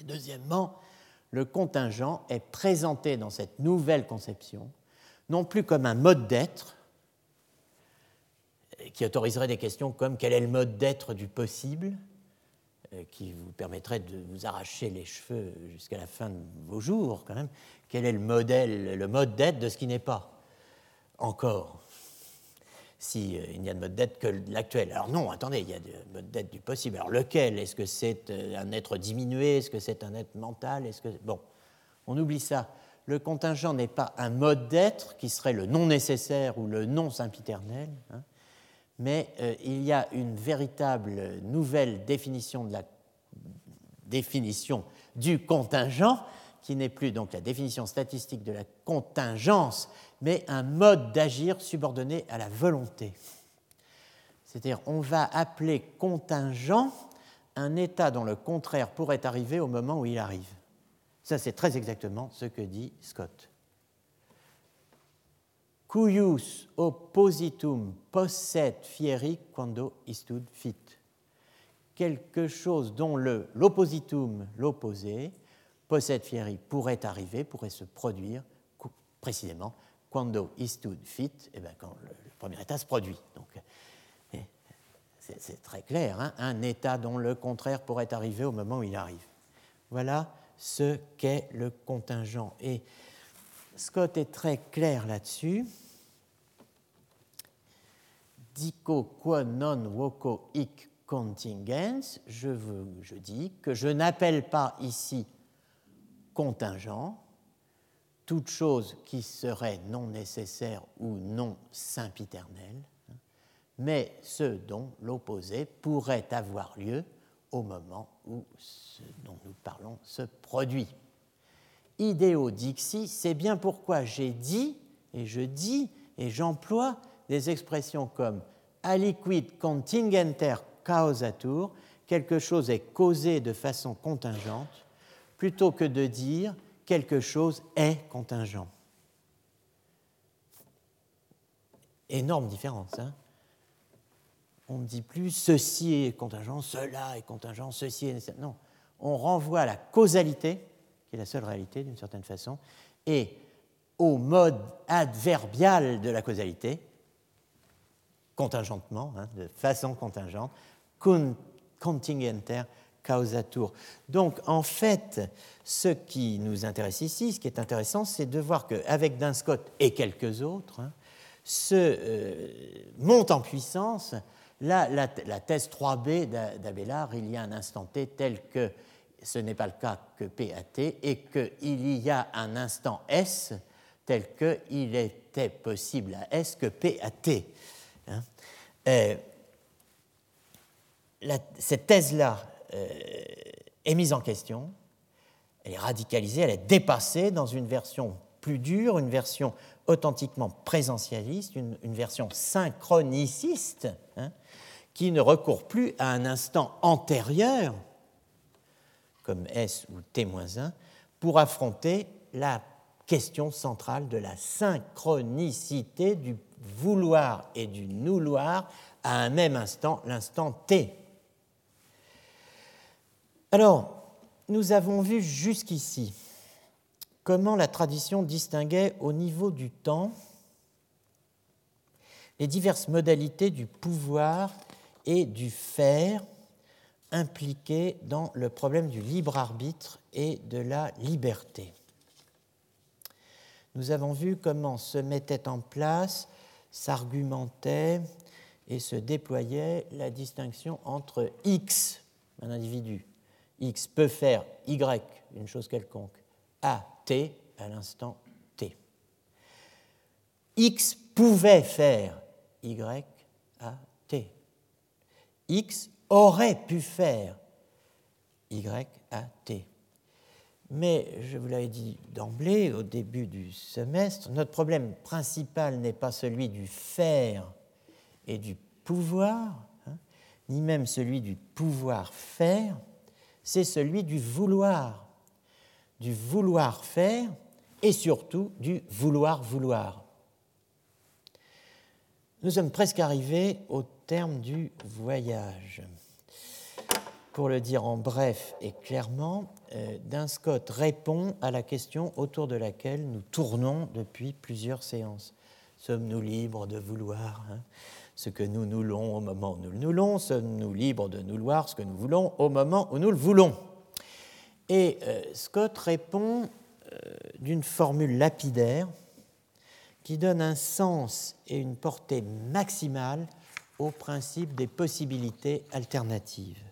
Et deuxièmement, le contingent est présenté dans cette nouvelle conception non plus comme un mode d'être, qui autoriserait des questions comme quel est le mode d'être du possible, euh, qui vous permettrait de vous arracher les cheveux jusqu'à la fin de vos jours, quand même. Quel est le modèle, le mode d'être de ce qui n'est pas encore S'il si, euh, n'y a de mode d'être que l'actuel? Alors non, attendez, il y a de mode d'être du possible. Alors lequel? Est-ce que c'est euh, un être diminué? Est-ce que c'est un être mental? Est-ce que bon, on oublie ça. Le contingent n'est pas un mode d'être qui serait le non nécessaire ou le non sempiternel. Hein mais euh, il y a une véritable nouvelle définition de la définition du contingent, qui n'est plus donc la définition statistique de la contingence, mais un mode d'agir subordonné à la volonté. C'est-à-dire, on va appeler contingent un état dont le contraire pourrait arriver au moment où il arrive. Ça, c'est très exactement ce que dit Scott cuius oppositum posset fieri quando istud fit. Quelque chose dont l'oppositum, l'opposé, posset fieri, pourrait arriver, pourrait se produire précisément quando istud fit, eh bien, quand le, premier état se produit. Donc, eh, c'est très clair, hein, un état dont le contraire pourrait arriver au moment où il arrive. Voilà ce qu'est le contingent. Scott est très clair là-dessus. Dico qua non voco hic contingens, je, dis que je n'appelle pas ici contingent toute chose qui serait non nécessaire ou non sempiternelle, mais ce dont l'opposé pourrait avoir lieu au moment où ce dont nous parlons se produit idéo dixi, c'est bien pourquoi j'ai dit, et je dis, et j'emploie des expressions comme aliquid contingenter causatur, quelque chose est causé de façon contingente, plutôt que de dire quelque chose est contingent. Énorme différence. Hein on ne dit plus ceci est contingent, cela est contingent, ceci est. Non, on renvoie à la causalité qui est la seule réalité d'une certaine façon, et au mode adverbial de la causalité, contingentement, hein, de façon contingente, contingenter causatur. Donc en fait, ce qui nous intéresse ici, ce qui est intéressant, c'est de voir qu'avec Dunscott et quelques autres, hein, se euh, monte en puissance la, la, la thèse 3b d'Abélard, il y a un instant T tel que ce n'est pas le cas que PAT, et qu'il y a un instant S tel qu'il était possible à S que PAT. Hein. Euh, cette thèse-là euh, est mise en question, elle est radicalisée, elle est dépassée dans une version plus dure, une version authentiquement présentialiste, une, version synchroniciste, hein, qui ne recourt plus à un instant antérieur comme S ou T-1 pour affronter la question centrale de la synchronicité du vouloir et du nouloir à un même instant, l'instant T. Alors, nous avons vu jusqu'ici comment la tradition distinguait au niveau du temps les diverses modalités du pouvoir et du faire impliqués dans le problème du libre arbitre et de la liberté. Nous avons vu comment se mettait en place s'argumentait et se déployait la distinction entre X, un individu, X peut faire Y, une chose quelconque, à T à l'instant T. X pouvait faire Y à T. X aurait pu faire Y à T. Mais je vous l'avais dit d'emblée, au début du semestre, notre problème principal n'est pas celui du faire et du pouvoir, hein, ni même celui du pouvoir faire, c'est celui du vouloir, du vouloir faire et surtout du vouloir vouloir. Nous sommes presque arrivés au terme du voyage. Pour le dire en bref et clairement, euh, Scott répond à la question autour de laquelle nous tournons depuis plusieurs séances. Sommes-nous libres de vouloir hein, ce que nous nous voulons au moment où nous le voulons Sommes-nous libres de nous vouloir ce que nous voulons au moment où nous le voulons? Et euh, Scott répond euh, d'une formule lapidaire qui donne un sens et une portée maximale au principe des possibilités alternatives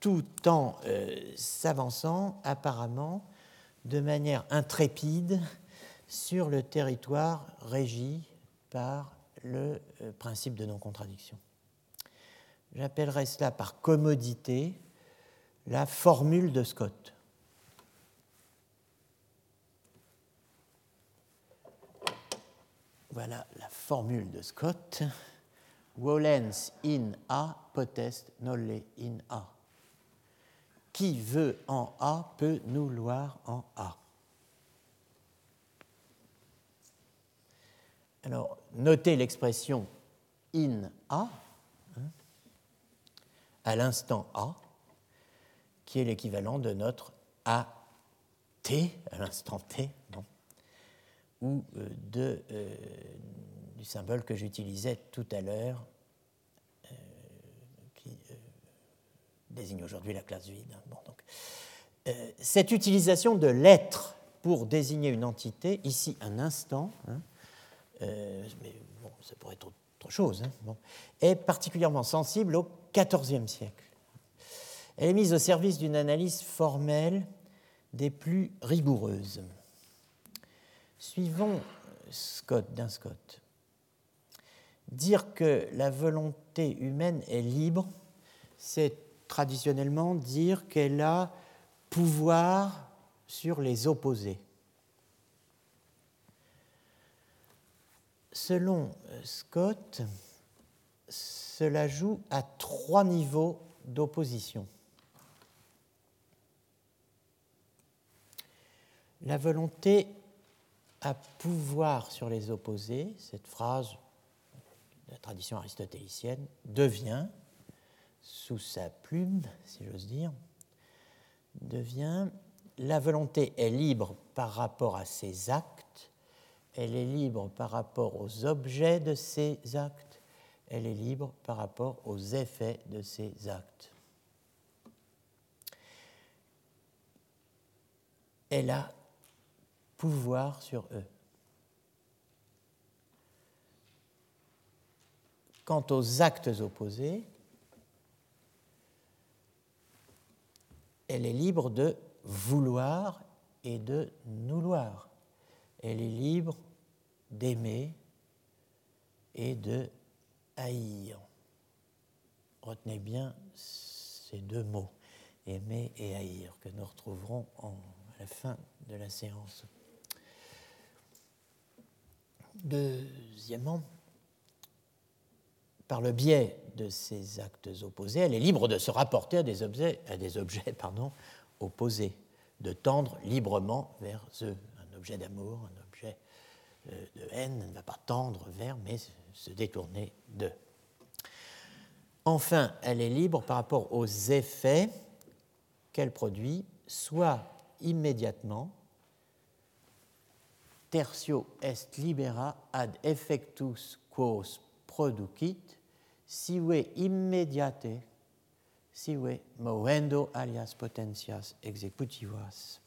tout en euh, s'avançant apparemment de manière intrépide sur le territoire régi par le euh, principe de non-contradiction. J'appellerai cela par commodité la formule de Scott. Voilà la formule de Scott. Wolens in A potest nolle in A qui veut en A peut nous loir en A. Alors, notez l'expression in A, hein, à l'instant A, qui est l'équivalent de notre AT, à l'instant T, ou euh, de, euh, du symbole que j'utilisais tout à l'heure, désigne aujourd'hui la classe vide. donc, euh, cette utilisation de l'être pour désigner une entité, ici un instant, hein, euh, mais bon, ça pourrait être autre chose, hein, est particulièrement sensible au XIVe siècle. Elle est mise au service d'une analyse formelle des plus rigoureuses. Suivons Scott d'un Scott. Dire que la volonté humaine est libre, c'est traditionnellement dire qu'elle a pouvoir sur les opposés. Selon Scott, cela joue à trois niveaux d'opposition. La volonté à pouvoir sur les opposés, cette phrase la tradition aristotélicienne, devient sous sa plume, si j'ose dire, devient la volonté est libre par rapport à ses actes, elle est libre par rapport aux objets de ses actes, elle est libre par rapport aux effets de ses actes. Elle a pouvoir sur eux. Quant aux actes opposés, elle est libre de vouloir et de nouloir. Elle est libre d'aimer et de haïr. Retenez bien ces deux mots, aimer et haïr, que nous retrouverons à la fin de la séance. Deuxièmement, par le biais de ces actes opposés, elle est libre de se rapporter à des objets, opposés, de tendre librement vers eux. Un objet d'amour, un objet euh, de haine ne va pas tendre vers, mais se détourner d'eux. Enfin, elle est libre par rapport aux effets qu'elle produit, soit immédiatement, tertio est libera ad effectus quos producit, sive immediate, sive movendo alias potentias executivas.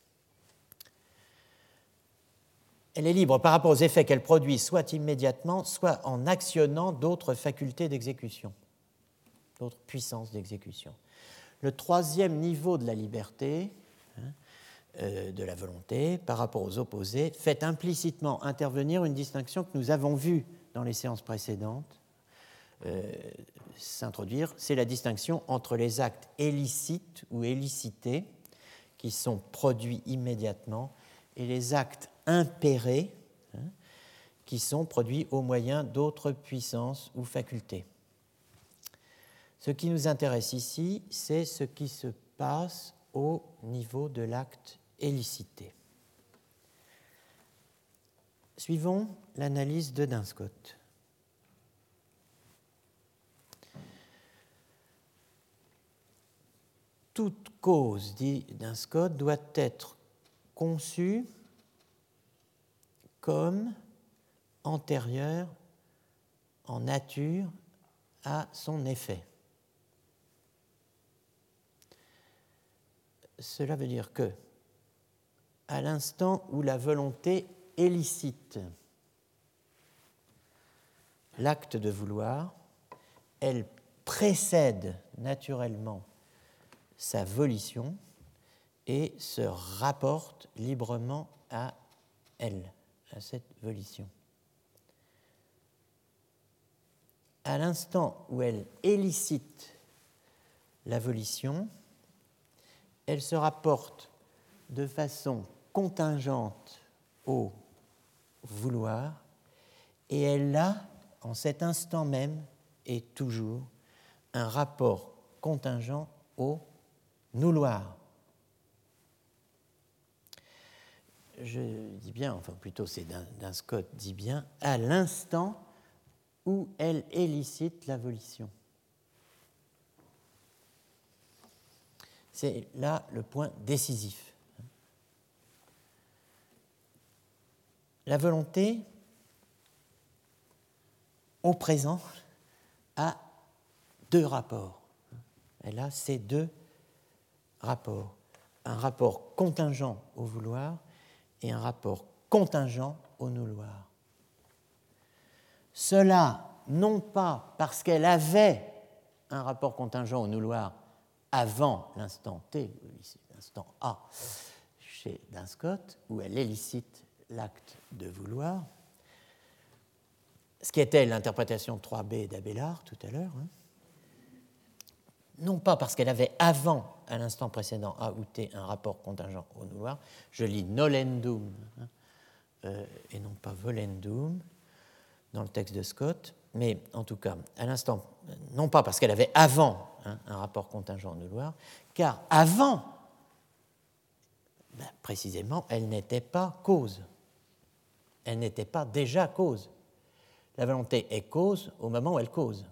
elle est libre par rapport aux effets qu'elle produit, soit immédiatement, soit en actionnant d'autres facultés d'exécution, d'autres puissances d'exécution. Le troisième niveau de la liberté, hein, euh, de la volonté, par rapport aux opposés, fait implicitement intervenir une distinction que nous avons vue dans les séances précédentes s'introduire, c'est la distinction entre les actes illicites ou illicités, qui sont produits immédiatement, et les actes impérés, hein, qui sont produits au moyen d'autres puissances ou facultés. Ce qui nous intéresse ici, c'est ce qui se passe au niveau de l'acte élicité. Suivons l'analyse de Dinscott. Toute cause, dit Dinscott, doit être conçue comme antérieure en nature à son effet. Cela veut dire que, à l'instant où la volonté élicite l'acte de vouloir, elle précède naturellement sa volition et se rapporte librement à elle à cette volition. À l'instant où elle élicite la volition, elle se rapporte de façon contingente au vouloir et elle a, en cet instant même et toujours, un rapport contingent au nouloir. je dis bien, enfin plutôt c'est d'un Scott dit bien, à l'instant où elle élicite la volition. C'est là le point décisif. La volonté, au présent, a deux rapports. Elle a ces deux rapports. Un rapport contingent au vouloir et un rapport contingent au nouloir. Cela, non pas parce qu'elle avait un rapport contingent au nouloir avant l'instant T, l'instant A, chez Scott, où elle élicite l'acte de vouloir, ce qui était l'interprétation 3b d'Abélard tout à l'heure, hein. Non pas parce qu'elle avait avant à l'instant précédent A ou T un rapport contingent au noir. Je lis nolendum hein, euh, et non pas volendum dans le texte de Scott, mais en tout cas, à l'instant, non pas parce qu'elle avait avant hein, un rapport contingent au noir, car avant, ben, précisément, elle n'était pas cause. Elle n'était pas déjà cause. La volonté est cause au moment où elle cause.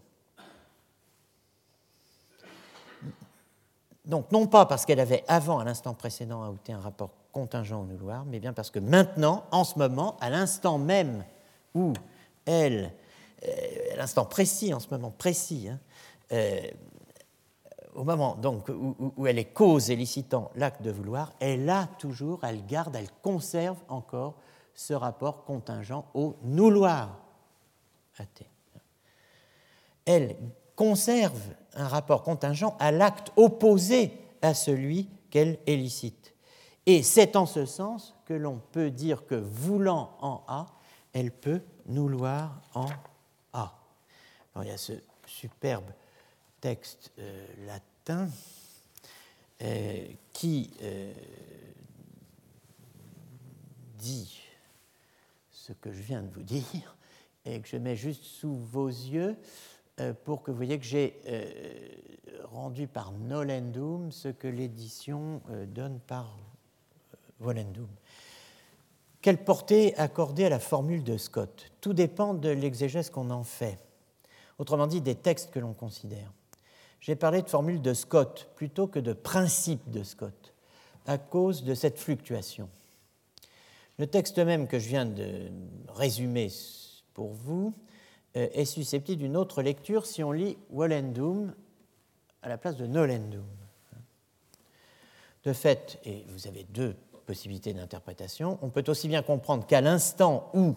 Donc, non pas parce qu'elle avait avant, à l'instant précédent, ajouté un rapport contingent au nouloir, mais bien parce que maintenant, en ce moment, à l'instant même où elle, euh, à l'instant précis, en ce moment précis, hein, euh, au moment donc où, elle est cause élicitant l'acte de vouloir, elle a toujours, elle garde, elle conserve encore ce rapport contingent au nouloir. Elle conserve un rapport contingent à l'acte opposé à celui qu'elle élicite. Et c'est en ce sens que l'on peut dire que voulant en A, elle peut nouloir en A. il y a ce superbe texte euh, latin euh, qui euh, dit ce que je viens de vous dire et que je mets juste sous vos yeux pour que vous voyez que j'ai euh, rendu par Nolendum ce que l'édition euh, donne par Volendum. Quelle portée accorder à la formule de Scott? Tout dépend de l'exégèse qu'on en fait, autrement dit des textes que l'on considère. J'ai parlé de formule de Scott plutôt que de principe de Scott, à cause de cette fluctuation. Le texte même que je viens de résumer pour vous euh, est susceptible d'une autre lecture si on lit Wallendum à la place de Nolendum. De fait, et vous avez deux possibilité d'interprétation. On peut aussi bien comprendre qu'à l'instant où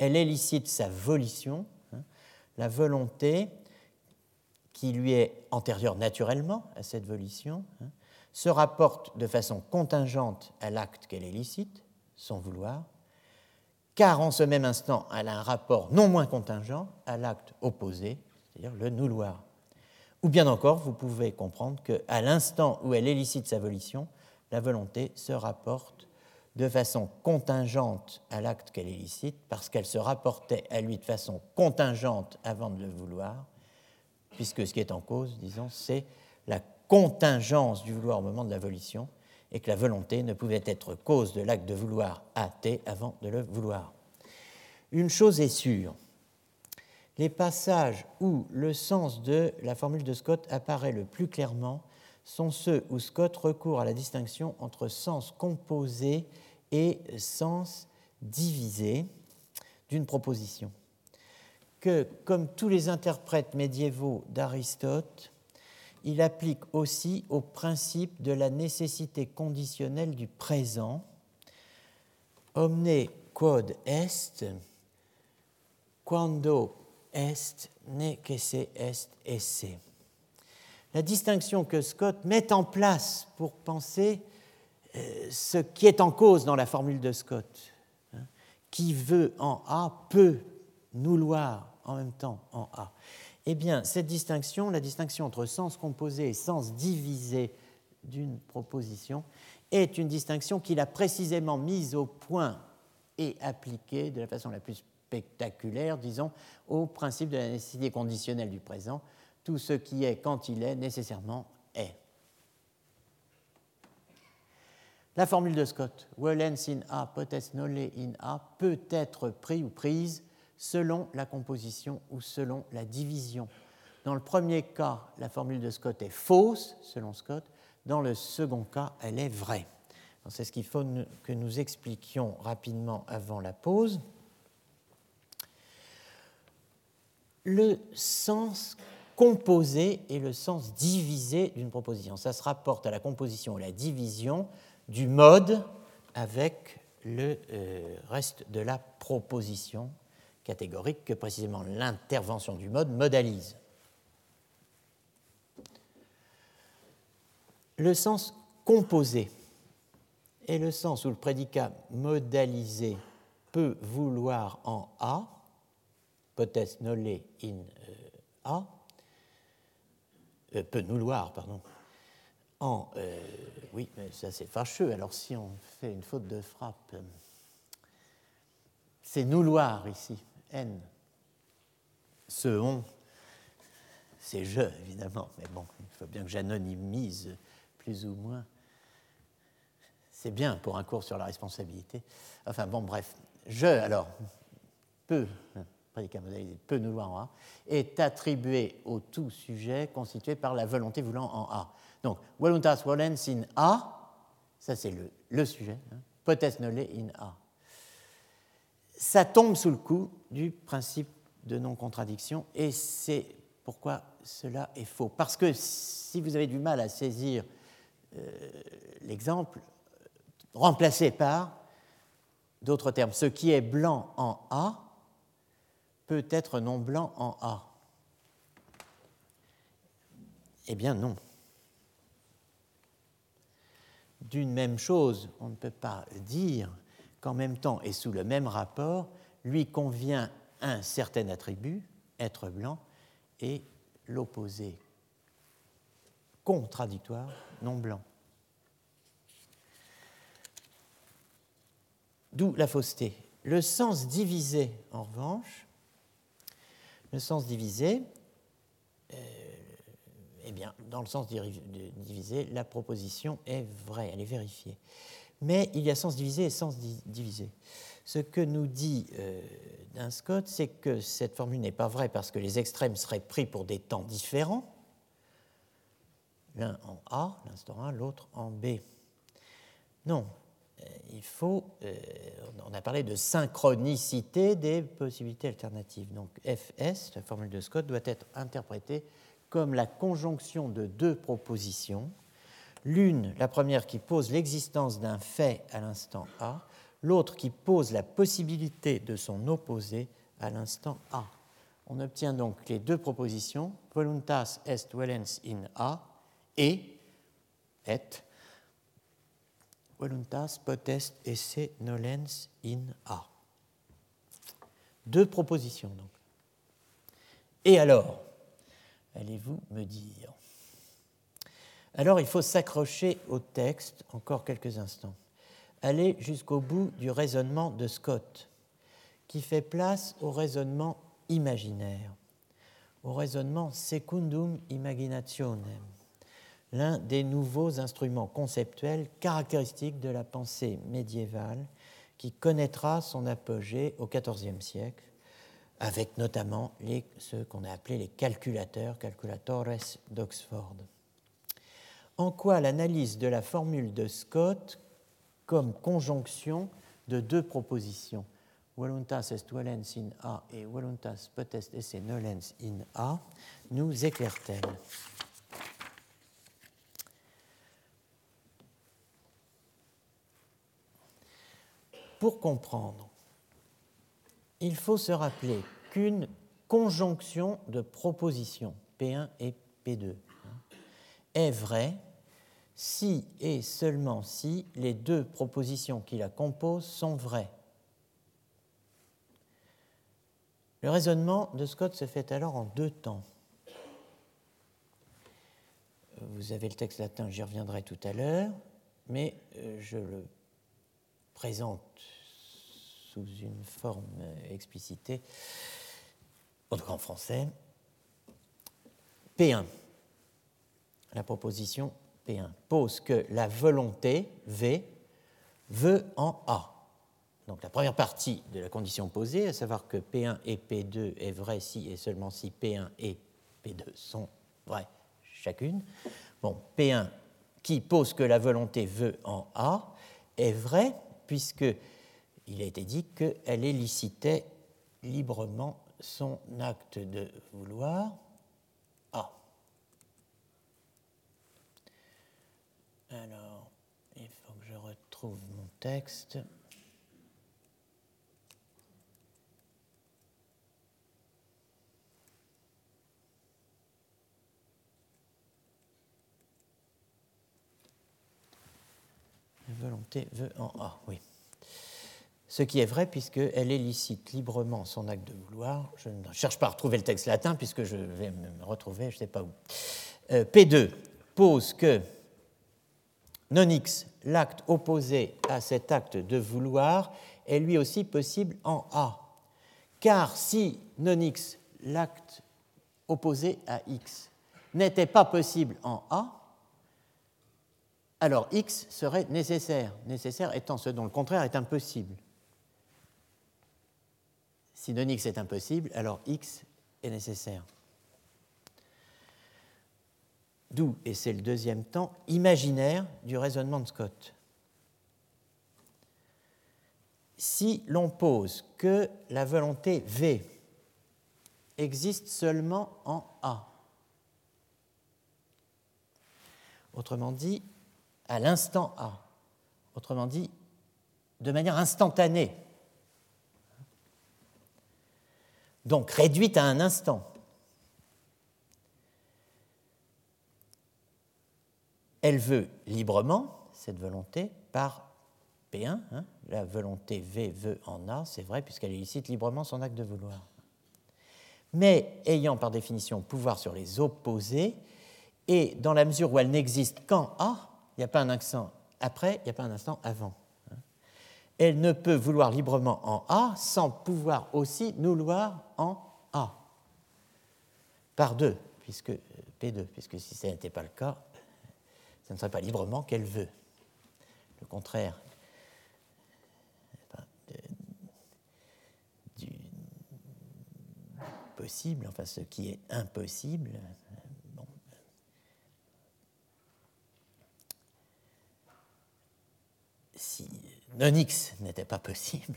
elle élicite sa volition, hein, la volonté qui lui est antérieure naturellement à cette volition hein, se rapporte de façon contingente à l'acte qu'elle élicite, son vouloir, car en ce même instant, elle a un rapport non moins contingent à l'acte opposé, c'est-à-dire le nouloir. Ou bien encore, vous pouvez comprendre qu'à l'instant où elle élicite sa volition, la volonté se rapporte de façon contingente à l'acte qu'elle élicite, parce qu'elle se rapportait à lui de façon contingente avant de le vouloir, puisque ce qui est en cause, disons, c'est la contingence du vouloir au moment de la volition, et que la volonté ne pouvait être cause de l'acte de vouloir hâté avant de le vouloir. Une chose est sûre, les passages où le sens de la formule de Scott apparaît le plus clairement sont ceux où Scott recourt à la distinction entre sens composé et sens divisé d'une proposition. Que, comme tous les interprètes médiévaux d'Aristote, il applique aussi au principe de la nécessité conditionnelle du présent. Omne quod est, quando est, ne que se est esse. La distinction que Scott met en place pour penser euh, ce qui est en cause dans la formule de Scott. Hein, qui veut en A peut nous loir en même temps en A. Eh bien, cette distinction, la distinction entre sens composé et sens divisé d'une proposition, est une distinction qu'il a précisément mise au point et appliquée de la façon la plus spectaculaire, disons, au principe de la nécessité conditionnelle du présent. Tout ce qui est quand il est nécessairement est. La formule de Scott, Wellens in A, potest nole in A, peut être pris ou prise selon la composition ou selon la division. Dans le premier cas, la formule de Scott est fausse, selon Scott. Dans le second cas, elle est vraie. C'est ce qu'il faut que nous expliquions rapidement avant la pause. Le sens composé et le sens divisé d'une proposition. Ça se rapporte à la composition et la division du mode avec le euh, reste de la proposition catégorique que précisément l'intervention du mode modalise. Le sens composé est le sens où le prédicat modalisé peut vouloir en A, potest nole in euh, A, euh, peut nous vouloir, pardon, en. oui, mais ça c'est fâcheux, alors si on fait une faute de frappe, c'est nous loir ici. N. Ce on, c'est je, évidemment, mais bon, il faut bien que j'anonymise plus ou moins. C'est bien pour un cours sur la responsabilité. Enfin bon, bref. Je, alors, peut, prédicat peut nous voir en A, est attribué au tout sujet constitué par la volonté voulant en A. Donc, voluntas volens in A, ça c'est le, sujet, hein, potest nole in A ça tombe sous le coup du principe de non-contradiction et c'est pourquoi cela est faux. Parce que si vous avez du mal à saisir euh, l'exemple, remplacé par d'autres termes. Ce qui est blanc en A peut être non blanc en A. Eh bien non. D'une même chose, on ne peut pas dire qu'en même temps et sous le même rapport, lui convient un certain attribut, être blanc, et l'opposé contradictoire, non blanc. D'où la fausseté. Le sens divisé, en revanche, le sens divisé, euh, eh bien, dans le sens divisé, la proposition est vraie, elle est vérifiée mais il y a sens divisé et sens divisé. Ce que nous dit euh, Scott, c'est que cette formule n'est pas vraie parce que les extrêmes seraient pris pour des temps différents, l'un en A, l'instant A, l'autre en B. Non, euh, il faut, euh, on a parlé de synchronicité des possibilités alternatives. Donc FS, la formule de Scott, doit être interprétée comme la conjonction de deux propositions L'une, la première qui pose l'existence d'un fait à l'instant A, l'autre qui pose la possibilité de son opposé à l'instant A. On obtient donc les deux propositions, voluntas est valens in A et et voluntas potest esse nolens in A. Deux propositions donc. Et alors, allez-vous me dire Alors il faut s'accrocher au texte encore quelques instants, aller jusqu'au bout du raisonnement de Scott, qui fait place au raisonnement imaginaire, au raisonnement secundum imaginationem, l'un des nouveaux instruments conceptuels caractéristiques de la pensée médiévale qui connaîtra son apogée au XIVe siècle, avec notamment ceux qu'on a appelés les calculateurs, calculatores d'Oxford. En quoi l'analyse de la formule de Scott comme conjonction de deux propositions, voluntas est valens in A et voluntas potest esse nolens in A, nous éclaire-t-elle Pour comprendre, il faut se rappeler qu'une conjonction de propositions, P1 et P2, est vraie si et seulement si les deux propositions qui la composent sont vraies. Le raisonnement de Scott se fait alors en deux temps. Vous avez le texte latin, j'y reviendrai tout à l'heure, mais euh, je le présente sous une forme explicitée, en tout cas en français. P1, la proposition P1 pose que la volonté V veut en A. Donc la première partie de la condition posée, à savoir que P1 et P2 est vrai si et seulement si P1 et P2 sont vrais chacune. Bon, P1 qui pose que la volonté veut en A est vrai puisque il a été dit qu'elle élicitait librement son acte de vouloir. Ah. Alors, il faut que je retrouve mon texte. La volonté veut en A, oui ce qui est vrai puisqu'elle élicite librement son acte de vouloir. Je ne cherche pas à retrouver le texte latin puisque je vais me retrouver, je ne sais pas où. Euh, P2 pose que non X, l'acte opposé à cet acte de vouloir, est lui aussi possible en A. Car si non X, l'acte opposé à X, n'était pas possible en A, alors X serait nécessaire, nécessaire étant ce dont le contraire est impossible. Si non x est impossible, alors x est nécessaire. D'où, et c'est le deuxième temps, imaginaire du raisonnement de Scott. Si l'on pose que la volonté V existe seulement en A, autrement dit, à l'instant A, autrement dit, de manière instantanée, donc réduite à un instant. Elle veut librement, cette volonté, par P1, hein, la volonté V veut en A, c'est vrai, puisqu'elle élicite librement son acte de vouloir. Mais ayant par définition pouvoir sur les opposés, et dans la mesure où elle n'existe qu'en A, il n'y a pas un instant après, il n'y a pas un instant avant elle ne peut vouloir librement en A sans pouvoir aussi nous vouloir en A. Par deux, puisque P2, puisque si ce n'était pas le cas, ce ne serait pas librement qu'elle veut. Le contraire du possible, enfin ce qui est impossible, si non x n'était pas possible,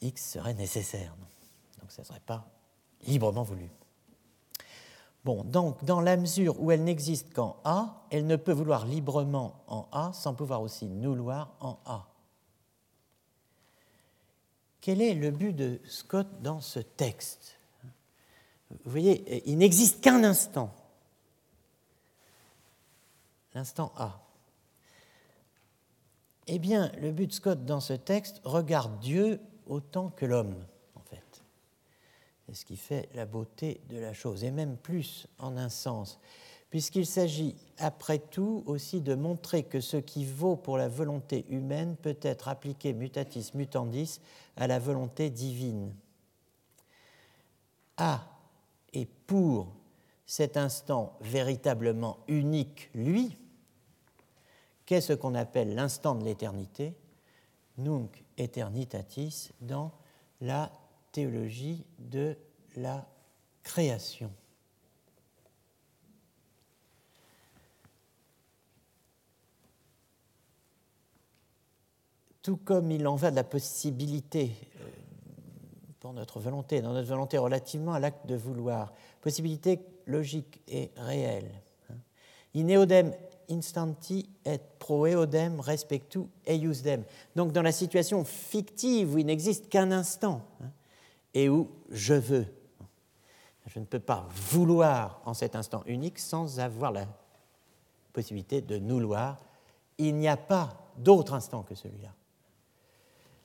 x serait nécessaire. Donc ça ne serait pas librement voulu. Bon, donc dans la mesure où elle n'existe qu'en A, elle ne peut vouloir librement en A sans pouvoir aussi nouloir en A. Quel est le but de Scott dans ce texte? Vous voyez, il n'existe qu'un instant, l'instant A. Eh bien, le but de Scott dans ce texte regarde Dieu autant que l'homme ce qui fait la beauté de la chose, et même plus en un sens, puisqu'il s'agit après tout aussi de montrer que ce qui vaut pour la volonté humaine peut être appliqué mutatis mutandis à la volonté divine. À et pour cet instant véritablement unique, lui, qu'est ce qu'on appelle l'instant de l'éternité, nunc eternitatis, dans la théologie de la création. Tout comme il en va de la possibilité euh, pour notre volonté, dans notre volonté relativement à l'acte de vouloir, possibilité logique et réelle. Hein. In eodem instanti et pro eodem respectu eiusdem. Donc dans la situation fictive où il n'existe qu'un instant, hein, et où je veux. Je ne peux pas vouloir en cet instant unique sans avoir la possibilité de nouloir. Il n'y a pas d'autre instant que celui-là.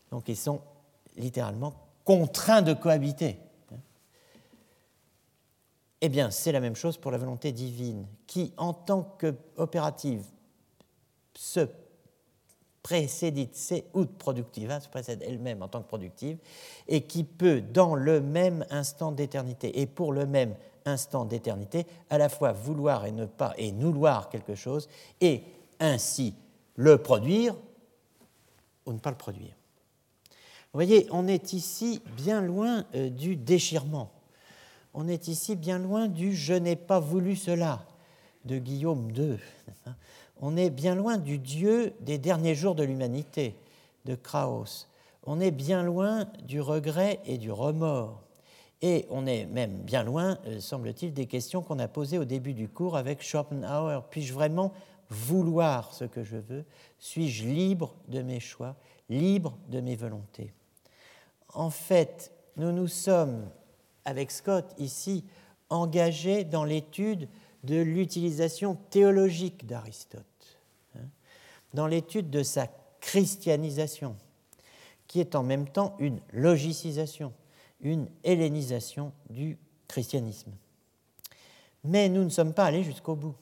Donc ils sont littéralement contraints de cohabiter. Eh bien, c'est la même chose pour la volonté divine, qui, en tant qu'opérative, se précédite, c'est out productiva, se précède elle-même en tant que productive, et qui peut, dans le même instant d'éternité et pour le même instant d'éternité, à la fois vouloir et ne pas, et nouloir quelque chose, et ainsi le produire ou ne pas le produire. Vous voyez, on est ici bien loin euh, du déchirement. On est ici bien loin du je n'ai pas voulu cela de Guillaume II on est bien loin du Dieu des derniers jours de l'humanité, de Kraus. On est bien loin du regret et du remords. Et on est même bien loin, euh, semble-t-il, des questions qu'on a posées au début du cours avec Schopenhauer. Puis-je vraiment vouloir ce que je veux? Suis-je libre de mes choix, libre de mes volontés? En fait, nous nous sommes, avec Scott ici, engagés dans l'étude de l'utilisation théologique d'Aristote, hein, dans l'étude de sa christianisation, qui est en même temps une logicisation, une hellénisation du christianisme. Mais nous ne sommes pas allés jusqu'au bout.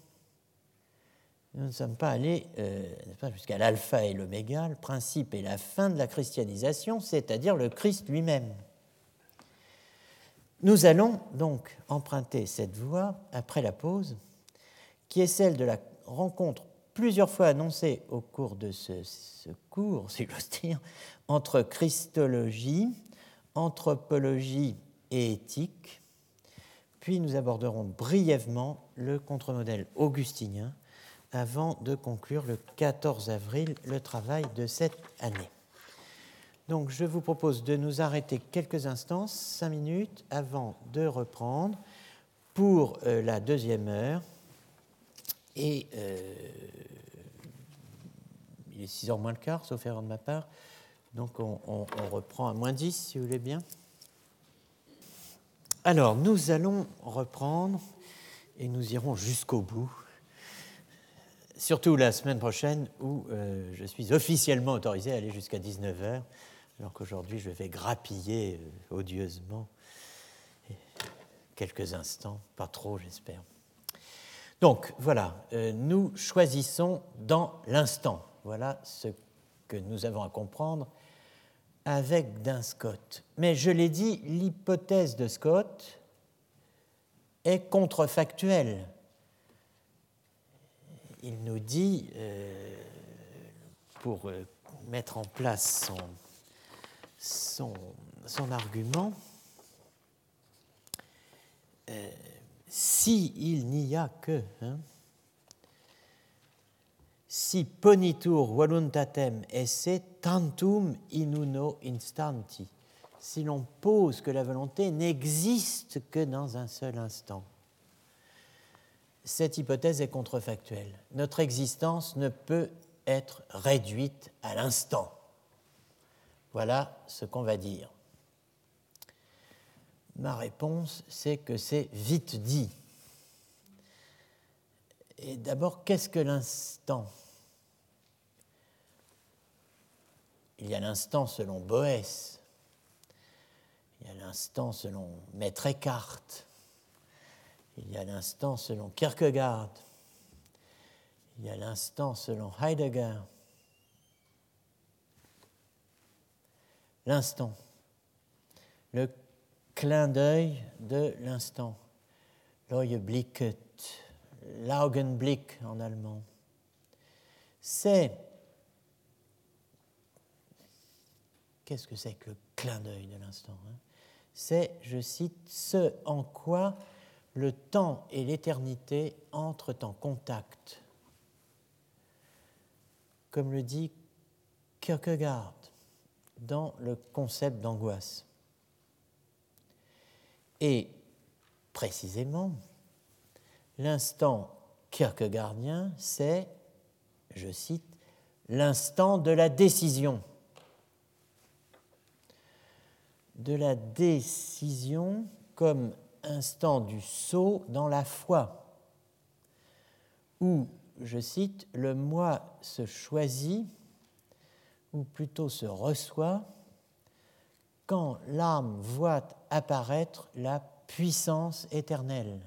Nous ne sommes pas allés euh, jusqu'à l'alpha et l'oméga, le principe et la fin de la christianisation, c'est-à-dire le Christ lui-même. Nous allons donc emprunter cette voie après la pause, qui est celle de la rencontre plusieurs fois annoncée au cours de ce, cours, si j'ose dire, entre christologie, anthropologie et éthique. Puis nous aborderons brièvement le contre-modèle augustinien avant de conclure le 14 avril le travail de cette année. Donc je vous propose de nous arrêter quelques instants, cinq minutes, avant de reprendre pour euh, la deuxième heure. Et euh, il est 6 heures moins le quart, sauf erreur de ma part. Donc on, on reprend à moins 10, si vous voulez bien. Alors, nous allons reprendre et nous irons jusqu'au bout surtout la semaine prochaine où euh, je suis officiellement autorisé à aller jusqu'à 19h alors qu'aujourd'hui je vais grappiller euh, odieusement quelques instants, pas trop j'espère. Donc voilà, euh, nous choisissons dans l'instant. Voilà ce que nous avons à comprendre avec d'un Scott. Mais je l'ai dit, l'hypothèse de Scott est contrefactuelle. Il nous dit, euh, pour mettre en place son, son, argument, euh, s'il n'y a que, hein, si ponitur voluntatem esse tantum in uno instanti, si l'on pose que la volonté n'existe que dans un seul instant. cette hypothèse est contrefactuelle. Notre existence ne peut être réduite à l'instant. Voilà ce qu'on va dire. Ma réponse, c'est que c'est vite dit. Et d'abord, qu'est-ce que l'instant? Il y a l'instant selon Boès, il y a l'instant selon Maître Eckhart, il y a l'instant selon Kierkegaard, il y a l'instant selon Heidegger. L'instant, le clin d'œil de l'instant, Blicket, L'Augenblick en allemand. C'est. Qu'est-ce que c'est que le clin d'œil de l'instant hein? C'est, je cite, ce en quoi le temps et l'éternité entrent en contact. Comme le dit Kierkegaard dans le concept d'angoisse. Et précisément, l'instant kierkegaardien, c'est, je cite, l'instant de la décision. De la décision comme instant du saut dans la foi, où, je cite, le moi se choisit, ou plutôt se reçoit, quand l'âme voit apparaître la puissance éternelle.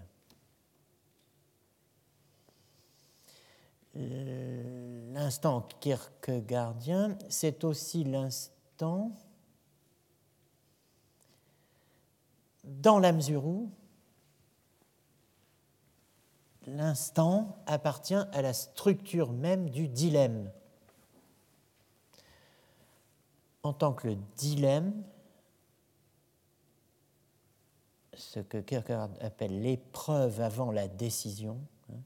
L'instant kierkegaardien, c'est aussi l'instant dans la mesure où l'instant appartient à la structure même du dilemme. En tant que le dilemme, ce que Kierkegaard appelle l'épreuve avant la décision, hein,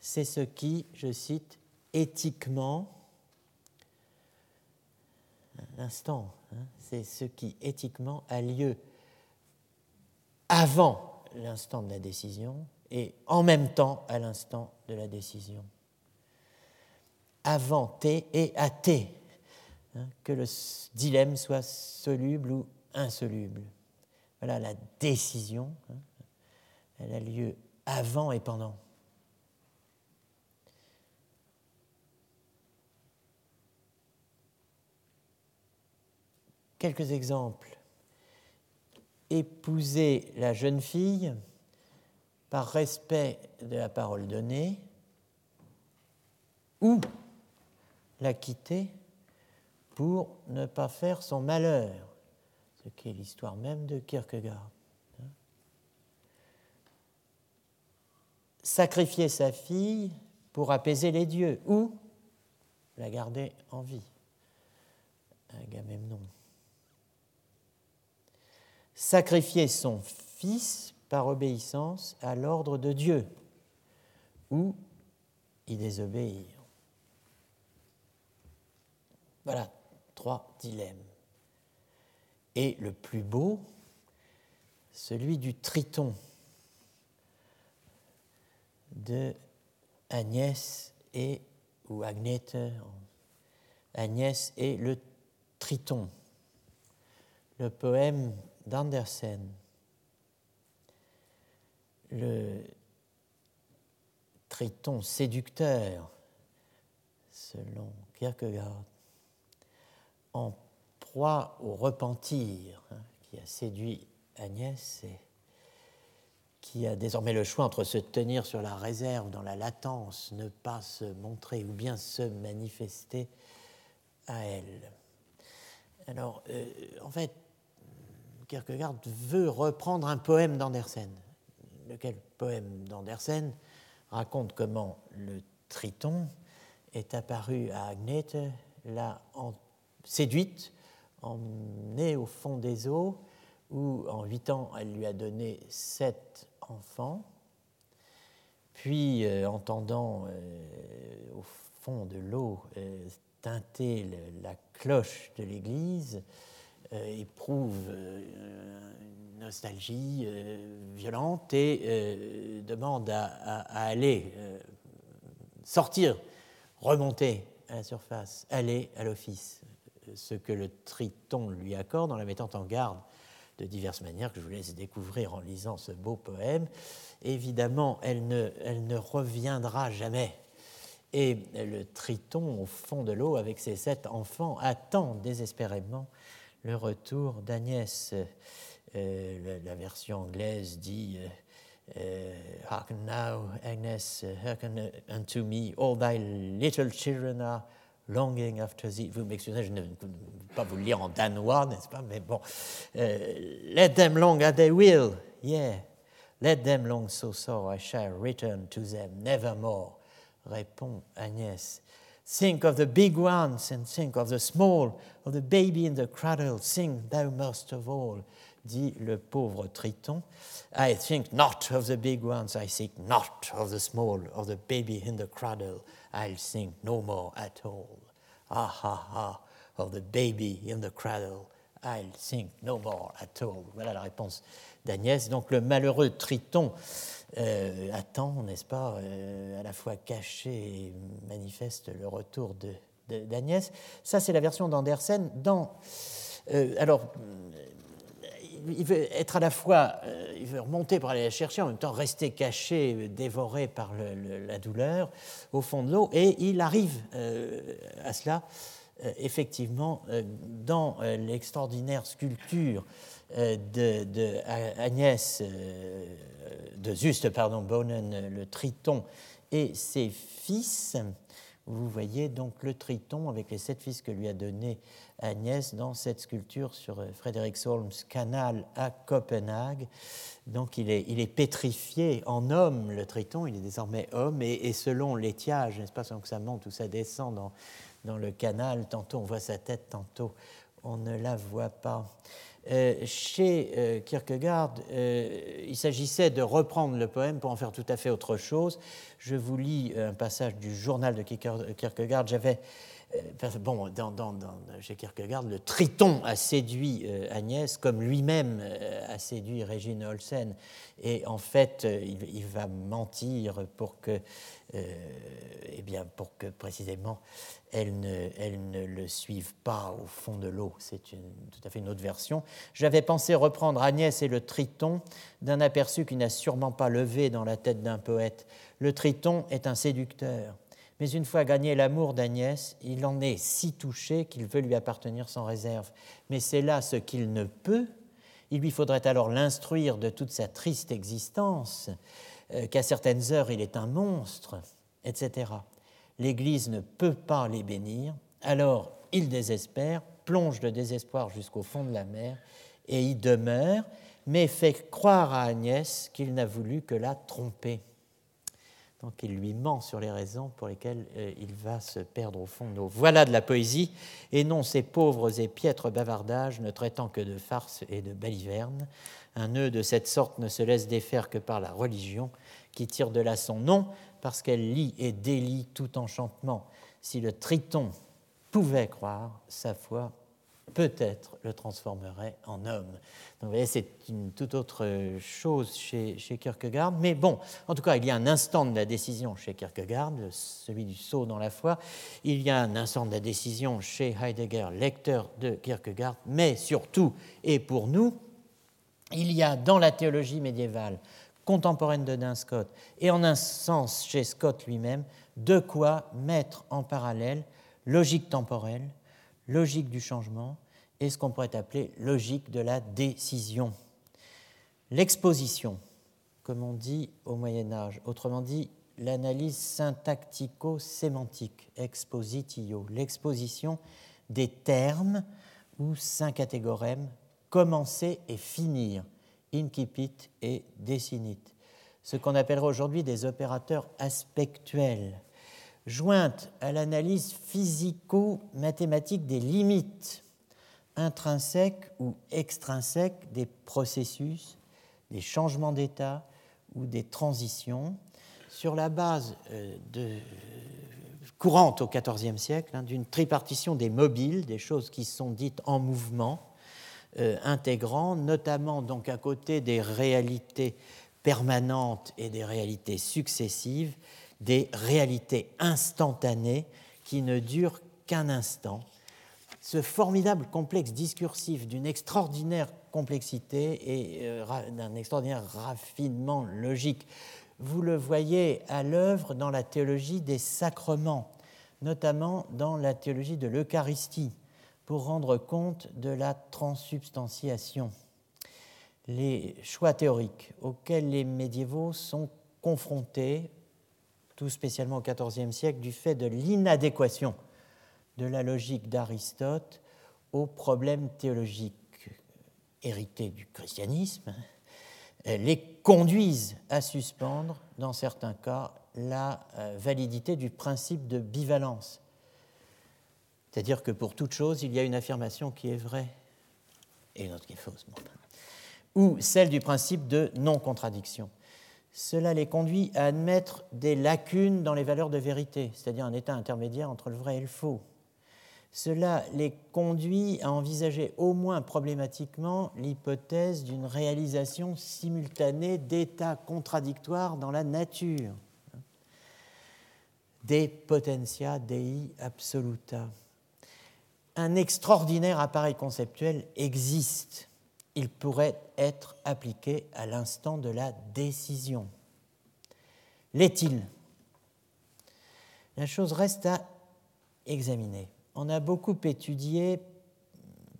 c'est ce qui, je cite, éthiquement, l'instant, hein, c'est ce qui éthiquement a lieu avant l'instant de la décision et en même temps à l'instant de la décision. Avant T et à T, hein, que le dilemme soit soluble ou insoluble. Voilà la décision, hein, elle a lieu avant et pendant. Quelques exemples épouser la jeune fille par respect de la parole donnée ou la quitter pour ne pas faire son malheur, ce qui est l'histoire même de Kierkegaard. Sacrifier sa fille pour apaiser les dieux ou la garder en vie. Agamemnon sacrifier son fils par obéissance à l'ordre de Dieu ou y désobéir. Voilà trois dilemmes. Et le plus beau, celui du triton de Agnès et ou Agnette, Agnès et le triton. Le poème d'Andersen, le triton séducteur, selon Kierkegaard, en proie au repentir, hein, qui a séduit Agnès et qui a désormais le choix entre se tenir sur la réserve, dans la latence, ne pas se montrer ou bien se manifester à elle. Alors, euh, en fait, Kierkegaard veut reprendre un poème d'Andersen. Lequel poème d'Andersen raconte comment le triton est apparu à Agnete, l'a séduite, emmenée au fond des eaux, où en huit ans elle lui a donné sept enfants. Puis, euh, entendant euh, au fond de l'eau euh, la cloche de l'église, éprouve une nostalgie violente et demande à aller sortir, remonter à la surface, aller à l'office, ce que le triton lui accorde en la mettant en garde de diverses manières que je vous laisse découvrir en lisant ce beau poème. Évidemment, elle ne, elle ne reviendra jamais. Et le triton au fond de l'eau avec ses sept enfants attend désespérément le retour d'Agnès. Euh, la, version anglaise dit uh, Hearken now, Agnes, hearken unto me, all thy little children are Longing after thee. Vous m'excusez, je ne peux pas vous lire en danois, n'est-ce pas Mais bon. Euh, let them long as they will. Yeah. Let them long so so I shall return to them nevermore. Répond Agnès. Think of the big ones and think of the small, of the baby in the cradle. Think thou most of all dit le pauvre Triton. I think not of the big ones, I think not of the small, of the baby in the cradle. I'll think no more at all. Ah ha ha, of the baby in the cradle. I'll think no more at all. Voilà la réponse d'Agnès. Donc le malheureux Triton euh, attend, n'est-ce pas, euh, à la fois caché et manifeste le retour d'Agnès. De, Ça, c'est la version d'Andersen. Dans, euh, alors, il veut être à la fois, euh, il veut remonter pour aller la chercher, en même temps rester caché, dévoré par la douleur au fond de l'eau, et il arrive euh, à cela euh, effectivement dans l'extraordinaire sculpture de, de, Agnès, de Juste, pardon, Bonen, le Triton et ses fils. Vous voyez donc le Triton avec les sept fils que lui a donné Agnès dans cette sculpture sur euh, Frédéric Solms canal à Copenhague. Donc il est, il est, pétrifié en homme, le triton, il est désormais homme, et, selon l'étiage, n'est-ce pas, selon que ça monte ou ça descend dans, dans, le canal, tantôt on voit sa tête, tantôt on ne la voit pas. Euh, chez euh, Kierkegaard, il s'agissait de reprendre le poème pour en faire tout à fait autre chose. Je vous lis un passage du journal de Kierkegaard. J'avais euh, bon, dans, dans, chez Kierkegaard, le Triton a séduit euh, Agnès comme lui-même euh, a séduit Régine Olsen. Et en fait, il, va mentir pour que, eh bien, pour que précisément elle ne, elle ne le suive pas au fond de l'eau. C'est tout à fait une autre version. J'avais pensé reprendre Agnès et le Triton d'un aperçu qui n'a sûrement pas levé dans la tête d'un poète. Le Triton est un séducteur mais une fois gagné l'amour d'Agnès, il en est si touché qu'il veut lui appartenir sans réserve. Mais c'est là ce qu'il ne peut. Il lui faudrait alors l'instruire de toute sa triste existence, euh, qu'à certaines heures il est un monstre, etc. L'Église ne peut pas les bénir, alors il désespère, plonge le désespoir jusqu'au fond de la mer, et y demeure, mais fait croire à Agnès qu'il n'a voulu que la tromper. Donc il lui ment sur les raisons pour lesquelles euh, il va se perdre au fond de l'eau. Voilà de la poésie, et non ces pauvres et piètres bavardages ne traitant que de farce et de balivernes. Un nœud de cette sorte ne se laisse défaire que par la religion, qui tire de là son nom, parce qu'elle lie et délie tout enchantement. Si le triton pouvait croire, sa foi peut-être le transformerait en homme. Donc, vous voyez, c'est une toute autre chose chez, Kierkegaard. Mais bon, en tout cas, il y a un instant de la décision chez Kierkegaard, celui du saut dans la foi. Il y a un instant de la décision chez Heidegger, lecteur de Kierkegaard. Mais surtout, et pour nous, il y a dans la théologie médiévale contemporaine de Duns Scott, et en un sens chez Scott lui-même, de quoi mettre en parallèle logique temporelle, logique du changement et ce qu'on pourrait appeler logique de la décision. L'exposition, comme on dit au Moyen Âge, autrement dit l'analyse syntactico-sémantique, expositio, l'exposition des termes ou syncatégorèmes, commencer et finir, incipit et decinit, ce qu'on appellerait aujourd'hui des opérateurs aspectuels, jointe à l'analyse physico-mathématique des limites intrinsèques ou extrinsèques des processus, des changements d'état ou des transitions, sur la base euh, courante au XIVe siècle hein, d'une tripartition des mobiles, des choses qui sont dites en mouvement, euh, intégrant notamment donc à côté des réalités permanentes et des réalités successives, des réalités instantanées qui ne durent qu'un instant. Ce formidable complexe discursif d'une extraordinaire complexité et euh, d'un extraordinaire raffinement logique. Vous le voyez à l'œuvre dans la théologie des sacrements, notamment dans la théologie de l'Eucharistie pour rendre compte de la transsubstantiation. Les choix théoriques auxquels les médiévaux sont confrontés, tout spécialement au XIVe siècle, du fait de l'inadéquation de la logique d'Aristote aux problèmes théologiques hérités du christianisme, les conduisent à suspendre, dans certains cas, la euh, validité du principe de bivalence c'est-à-dire que pour toute chose, il y a une affirmation qui est vraie et une autre qui est fausse. Ou celle du principe de non-contradiction. Cela les conduit à admettre des lacunes dans les valeurs de vérité, c'est-à-dire un état intermédiaire entre le vrai et le faux. Cela les conduit à envisager au moins problématiquement l'hypothèse d'une réalisation simultanée d'états contradictoires dans la nature, des potentia dei absoluta un extraordinaire appareil conceptuel existe. Il pourrait être appliqué à l'instant de la décision. L'est-il? La chose reste à examiner. On a beaucoup étudié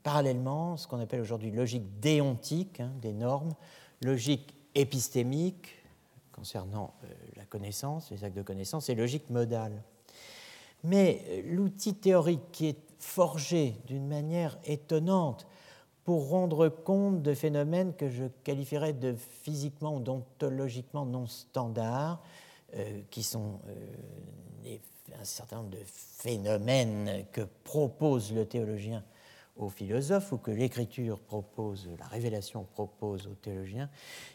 parallèlement ce qu'on appelle aujourd'hui logique déontique hein, des normes, logique épistémique concernant euh, la connaissance, les actes de connaissance, et logique modale. Mais euh, l'outil théorique qui est forgé d'une manière étonnante pour rendre compte de phénomènes que je qualifierais de physiquement ou d'ontologiquement non standards, euh, qui sont euh, un certain nombre de phénomènes que propose le théologien aux philosophes ou que l'écriture propose, la révélation propose aux théologiens,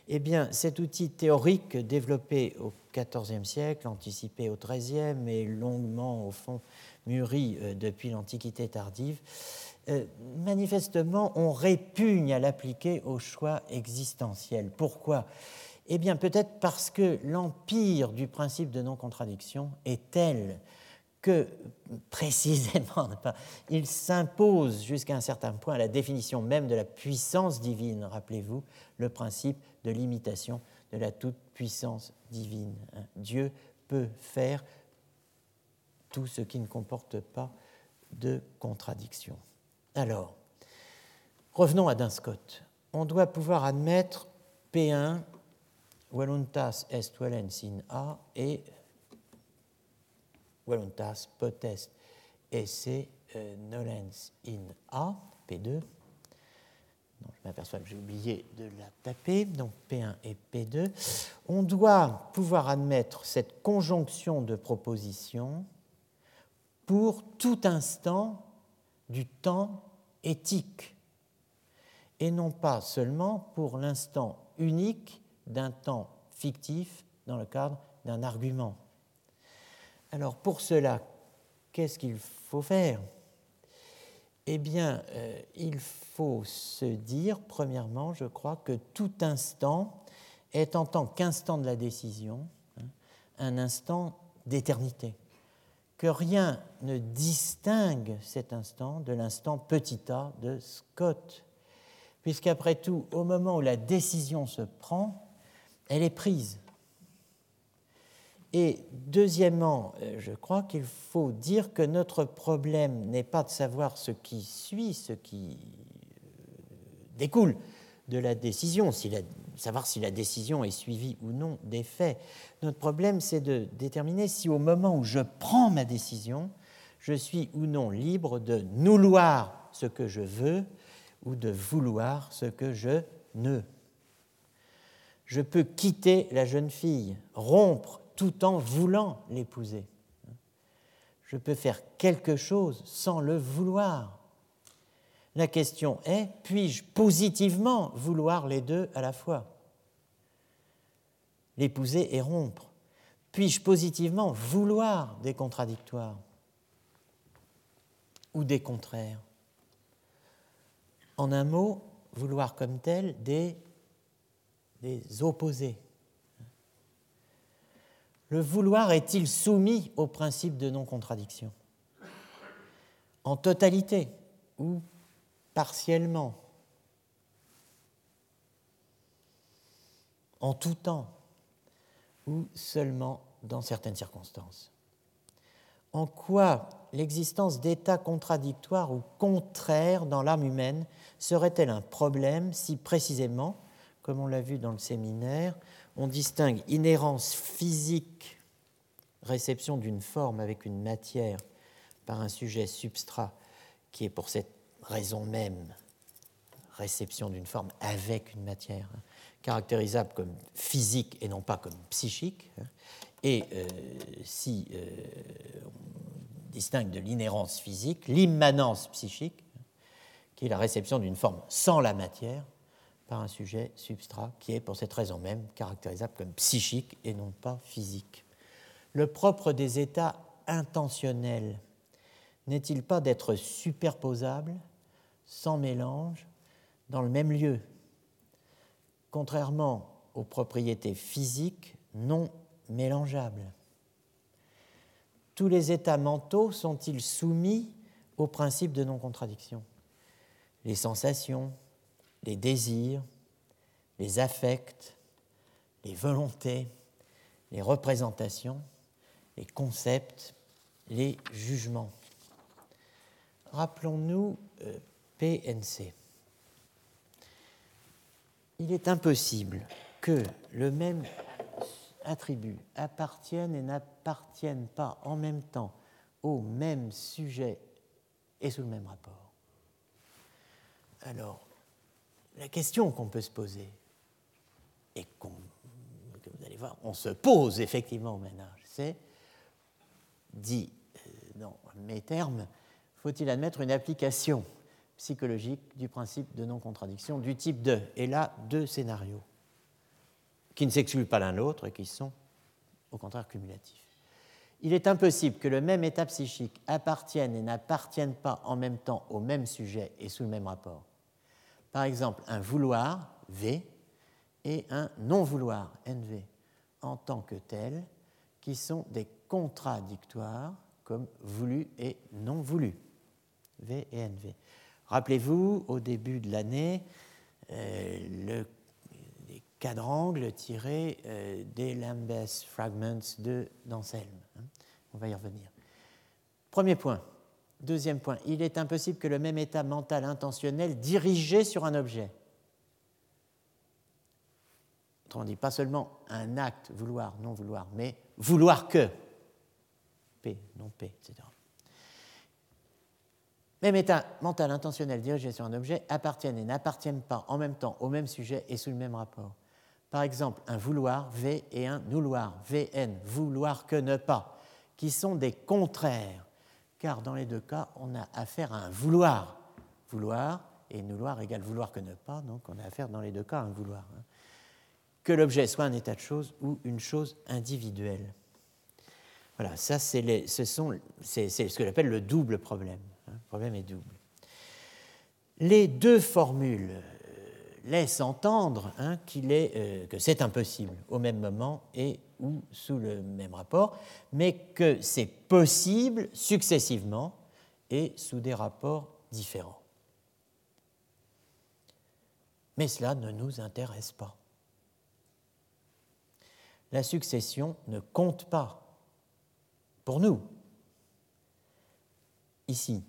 eh bien, cet outil théorique développé au XIVe siècle, anticipé au XIIIe et longuement, au fond, mûri euh, depuis l'Antiquité tardive, euh, manifestement, on répugne à l'appliquer au choix existentiel. Pourquoi? Eh bien, peut-être parce que l'empire du principe de non-contradiction est tel que précisément, il s'impose jusqu'à un certain point à la définition même de la puissance divine. Rappelez-vous le principe de l'imitation de la toute-puissance divine. Hein. Dieu peut faire tout ce qui ne comporte pas de contradiction. Alors, revenons à Dunscott. On doit pouvoir admettre P1, voluntas est volens in A, et voluntas potest esse euh, nolens in A, P2. je m'aperçois que j'ai oublié de la taper, donc P1 et P2. On doit pouvoir admettre cette conjonction de propositions pour tout instant du temps éthique, et non pas seulement pour l'instant unique d'un temps fictif dans le cadre d'un argument. Alors pour cela, qu'est-ce qu'il faut faire? Eh bien, euh, il faut se dire, premièrement, je crois, que tout instant est en tant qu'instant de la décision hein, un instant d'éternité, que rien ne distingue cet instant de l'instant petit a de Scott, puisqu'après tout, au moment où la décision se prend, elle est prise. Et deuxièmement, euh, je crois qu'il faut dire que notre problème n'est pas de savoir ce qui suit, ce qui euh, découle de la décision, savoir si la décision est suivie ou non des faits. Notre problème, c'est de déterminer si au moment où je prends ma décision, je suis ou non libre de nouloir ce que je veux ou de vouloir ce que je ne. Je peux quitter la jeune fille, rompre tout en voulant l'épouser. Je peux faire quelque chose sans le vouloir. La question est, puis-je positivement vouloir les deux à la fois? L'épouser et rompre. Puis-je positivement vouloir des contradictoires? Ou des contraires? En un mot, vouloir comme tel des, opposés. Le vouloir est-il soumis au principe de non-contradiction? En totalité ou partiellement. En tout temps. Ou seulement dans certaines circonstances. En quoi l'existence d'états contradictoires ou contraires dans l'âme humaine serait-elle un problème si précisément, comme on l'a vu dans le séminaire, on distingue inhérence physique, réception d'une forme avec une matière par un sujet substrat, qui est pour cette raison même réception d'une forme avec une matière, hein, caractérisable comme physique et non pas comme psychique. Hein. Et euh, si euh, on distingue de l'inhérence physique, l'immanence psychique, qui est la réception d'une forme sans la matière par un sujet substrat, qui est pour cette raison même caractérisable comme psychique et non pas physique. Le propre des états intentionnels n'est-il pas d'être superposables, sans mélange, dans le même lieu, contrairement aux propriétés physiques non mélangeables. Tous les états mentaux sont-ils soumis au principe de non-contradiction? Les sensations, les désirs, les affects, les volontés, les représentations, les concepts, les jugements. Rappelons-nous euh, PNC. Il est impossible que le même attribut appartienne et n'appartienne pas en même temps au même sujet et sous le même rapport. Alors, la question qu'on peut se poser, et que vous allez voir, on se pose effectivement au ménage, c'est, dit euh, dans mes termes, faut-il admettre une application psychologique du principe de non-contradiction du type 2 Et là, deux scénarios qui ne s'excluent pas l'un l'autre et qui sont au contraire cumulatifs. Il est impossible que le même état psychique appartienne et n'appartienne pas en même temps au même sujet et sous le même rapport. Par exemple, un vouloir, V, et un non-vouloir, NV, en tant que tels, qui sont des contradictoires comme voulu et non voulu, V et NV. Rappelez-vous, au début de l'année, euh, le, les quadrangles tirés euh, des Lambeth Fragments de d'Anselme. Hein. On va y revenir. Premier point. Deuxième point, il est impossible que le même état mental intentionnel dirigé sur un objet, autrement dit, pas seulement un acte, vouloir, non vouloir, mais vouloir que, P, non P, etc. Même état mental intentionnel dirigé sur un objet appartiennent et n'appartiennent pas en même temps au même sujet et sous le même rapport. Par exemple, un vouloir, V, et un nouloir, VN, vouloir que ne pas, qui sont des contraires car dans les deux cas, on a affaire à un vouloir. Vouloir et vouloir égale vouloir que ne pas, donc on a affaire dans les deux cas à un vouloir. Hein. Que l'objet soit un état de chose ou une chose individuelle. Voilà, ça c'est ce, ce que j'appelle le double problème. Le problème est double. Les deux formules laisse entendre hein, est, euh, que c'est impossible au même moment et ou sous le même rapport, mais que c'est possible successivement et sous des rapports différents. Mais cela ne nous intéresse pas. La succession ne compte pas pour nous. Ici,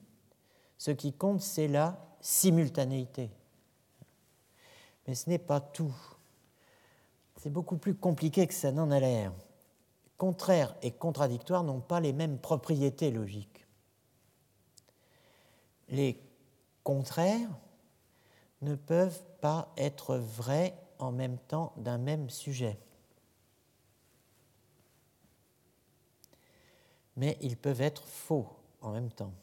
ce qui compte, c'est la simultanéité. Mais ce n'est pas tout. C'est beaucoup plus compliqué que ça n'en a l'air. Contraire et contradictoire n'ont pas les mêmes propriétés logiques. Les contraires ne peuvent pas être vrais en même temps d'un même sujet. Mais ils peuvent être faux en même temps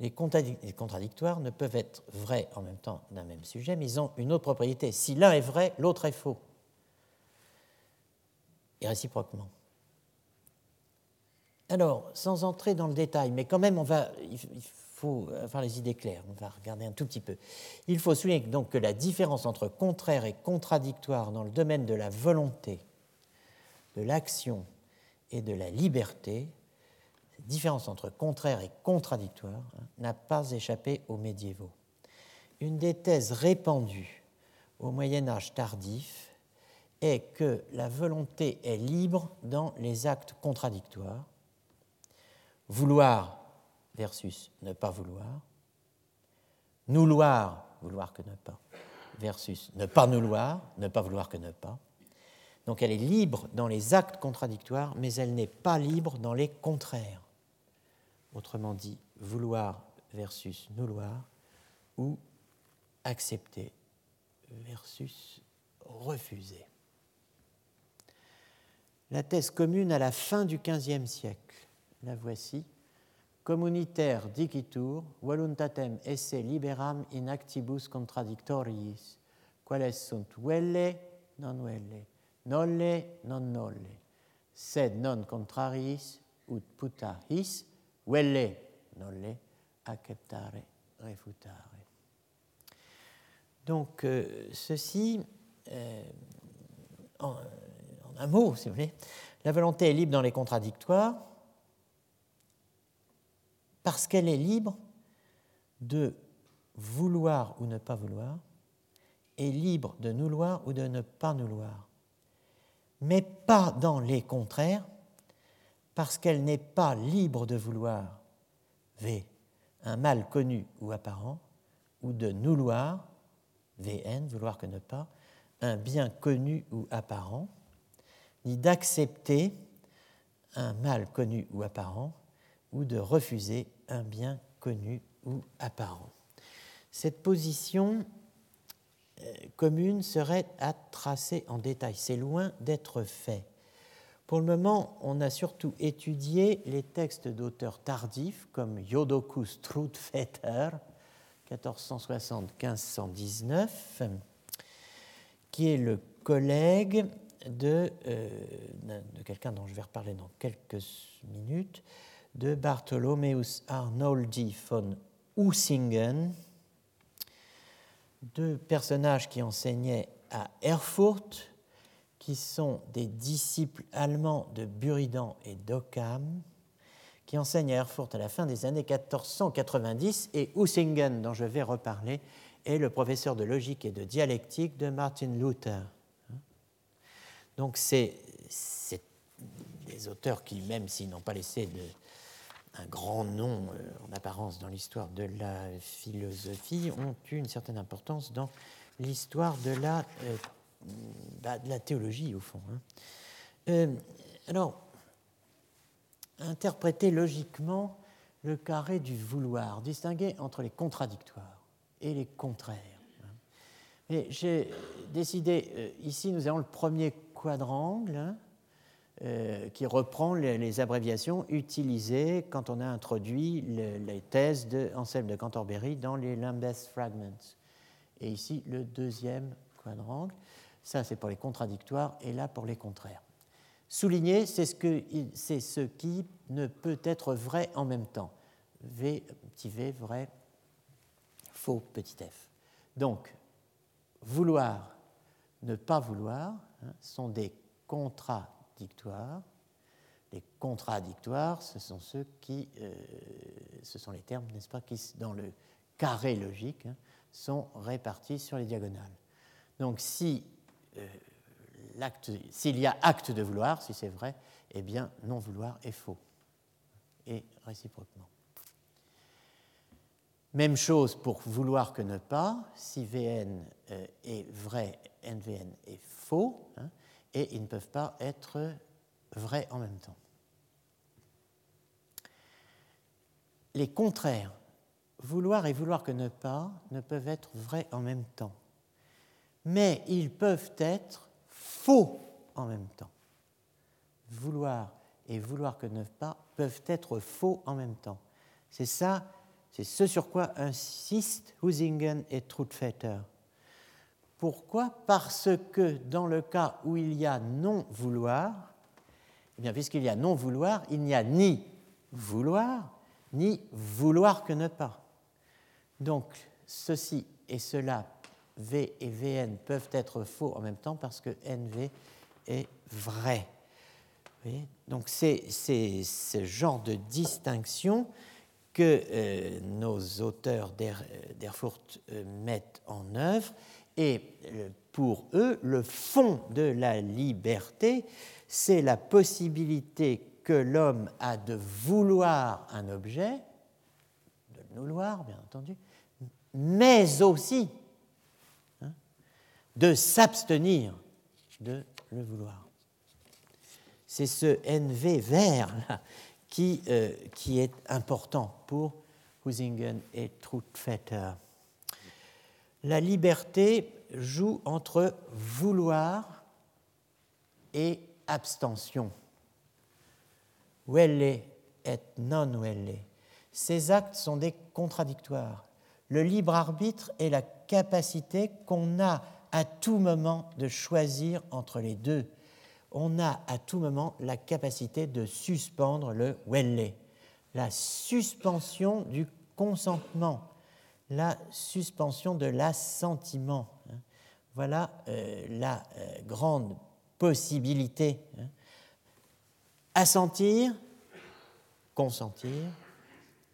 les contradictoires ne peuvent être vrais en même temps d'un même sujet, mais ils ont une autre propriété. Si l'un est vrai, l'autre est faux. Et réciproquement. Alors, sans entrer dans le détail, mais quand même, on va, il faut avoir les idées claires. On va regarder un tout petit peu. Il faut souligner donc que la différence entre contraire et contradictoire dans le domaine de la volonté, de l'action et de la liberté, différence entre contraire et contradictoire hein, n'a pas échappé aux médiévaux. Une des thèses répandues au Moyen Âge tardif est que la volonté est libre dans les actes contradictoires. Vouloir versus ne pas vouloir. Nouloir, vouloir que ne pas, versus ne pas nouloir, ne pas vouloir que ne pas. Donc elle est libre dans les actes contradictoires, mais elle n'est pas libre dans les contraires. Autrement dit, vouloir versus nouloir ou accepter versus refuser. La thèse commune à la fin du XVe siècle, la voici. Communitaire dicitur, voluntatem esse liberam in actibus contradictoriis, quales sunt velle, non velle, nolle, non nolle, sed non contrariis ut puta his, velle, nolle, acceptare, refutare. Donc, euh, ceci, euh, en, un mot, si vous voulez, la volonté est libre dans les contradictoires parce qu'elle est libre de vouloir ou ne pas vouloir, et libre de nouloir ou de ne pas nouloir, mais pas dans les contraires, parce qu'elle n'est pas libre de vouloir, V, un mal connu ou apparent, ou de nouloir, VN, vouloir que ne pas, un bien connu ou apparent, ni d'accepter un mal connu ou apparent, ou de refuser un bien connu ou apparent. Cette position euh, commune serait à tracer en détail. C'est loin d'être fait. Pour le moment, on a surtout étudié les textes d'auteurs tardifs comme Jodokus Strutvetter, 1460-1519, qui est le collègue de, euh, de quelqu'un dont je vais reparler dans quelques minutes, de Bartholomeus Arnoldi von Usingen, deux personnages qui enseignaient à Erfurt, qui sont des disciples allemands de Buridan et d'Occam, qui enseignent à Erfurt à la fin des années 1490, et Usingen, dont je vais reparler, est le professeur de logique et de dialectique de Martin Luther. Donc c'est des auteurs qui, même s'ils n'ont pas laissé un grand nom euh, en apparence dans l'histoire de la philosophie, ont eu une certaine importance dans l'histoire de, la, euh, bah, de la théologie, au fond. Hein. Euh, alors, interpréter logiquement le carré du vouloir, distinguer entre les contradictoires et les contraires. Hein. J'ai décidé, ici nous avons le premier quadrangle, hein, euh, qui reprend les, abréviations utilisées quand on a introduit les thèses de Anselme de Canterbury dans les Lambeth Fragments. Et ici, le deuxième quadrangle. Ça, c'est pour les contradictoires, et là, pour les contraires. Souligner, c'est ce, qui ne peut être vrai en même temps. V, petit v, vrai, faux, petit f. Donc, vouloir, ne pas vouloir, hein, sont des contrats les contradictoires, ce sont ceux qui, euh, ce sont les termes, n'est-ce pas, qui, dans le carré logique, hein, sont répartis sur les diagonales. Donc, si s'il y a acte de vouloir, si c'est vrai, eh bien, non vouloir est faux, et réciproquement. Même chose pour vouloir que ne pas, si Vn euh, est vrai, NVN est faux, hein, et ils ne peuvent pas être vrais en même temps. Les contraires, vouloir et vouloir que ne pas, ne peuvent être vrais en même temps. Mais ils peuvent être faux en même temps. Vouloir et vouloir que ne pas peuvent être faux en même temps. C'est ça, c'est ce sur quoi insistent Husingen et Trutvetter. Pourquoi? Parce que dans le cas où il y a non-vouloir, eh bien, puisqu'il y a non-vouloir, il n'y a ni vouloir, ni vouloir que ne pas. Donc, ceci et cela, V et Vn, peuvent être faux en même temps parce que NV est vrai. Donc, c'est ce genre de distinction que euh, nos auteurs d'Erfurt euh, mettent en œuvre. Et euh, pour eux, le fond de la liberté, c'est la possibilité que l'homme a de vouloir un objet, de le vouloir, bien entendu, mais aussi de s'abstenir de le vouloir. C'est ce NV vert euh, qui est important pour Husingen et Trutvetter. La liberté joue entre vouloir et abstention. Welle et non welle. Ces actes sont des contradictoires. Le libre arbitre est la capacité qu'on a à tout moment de choisir entre les deux on a à tout moment la capacité de suspendre le welle, la suspension du consentement, la suspension de l'assentiment. Voilà euh, la euh, grande possibilité. Hein. Assentir, consentir,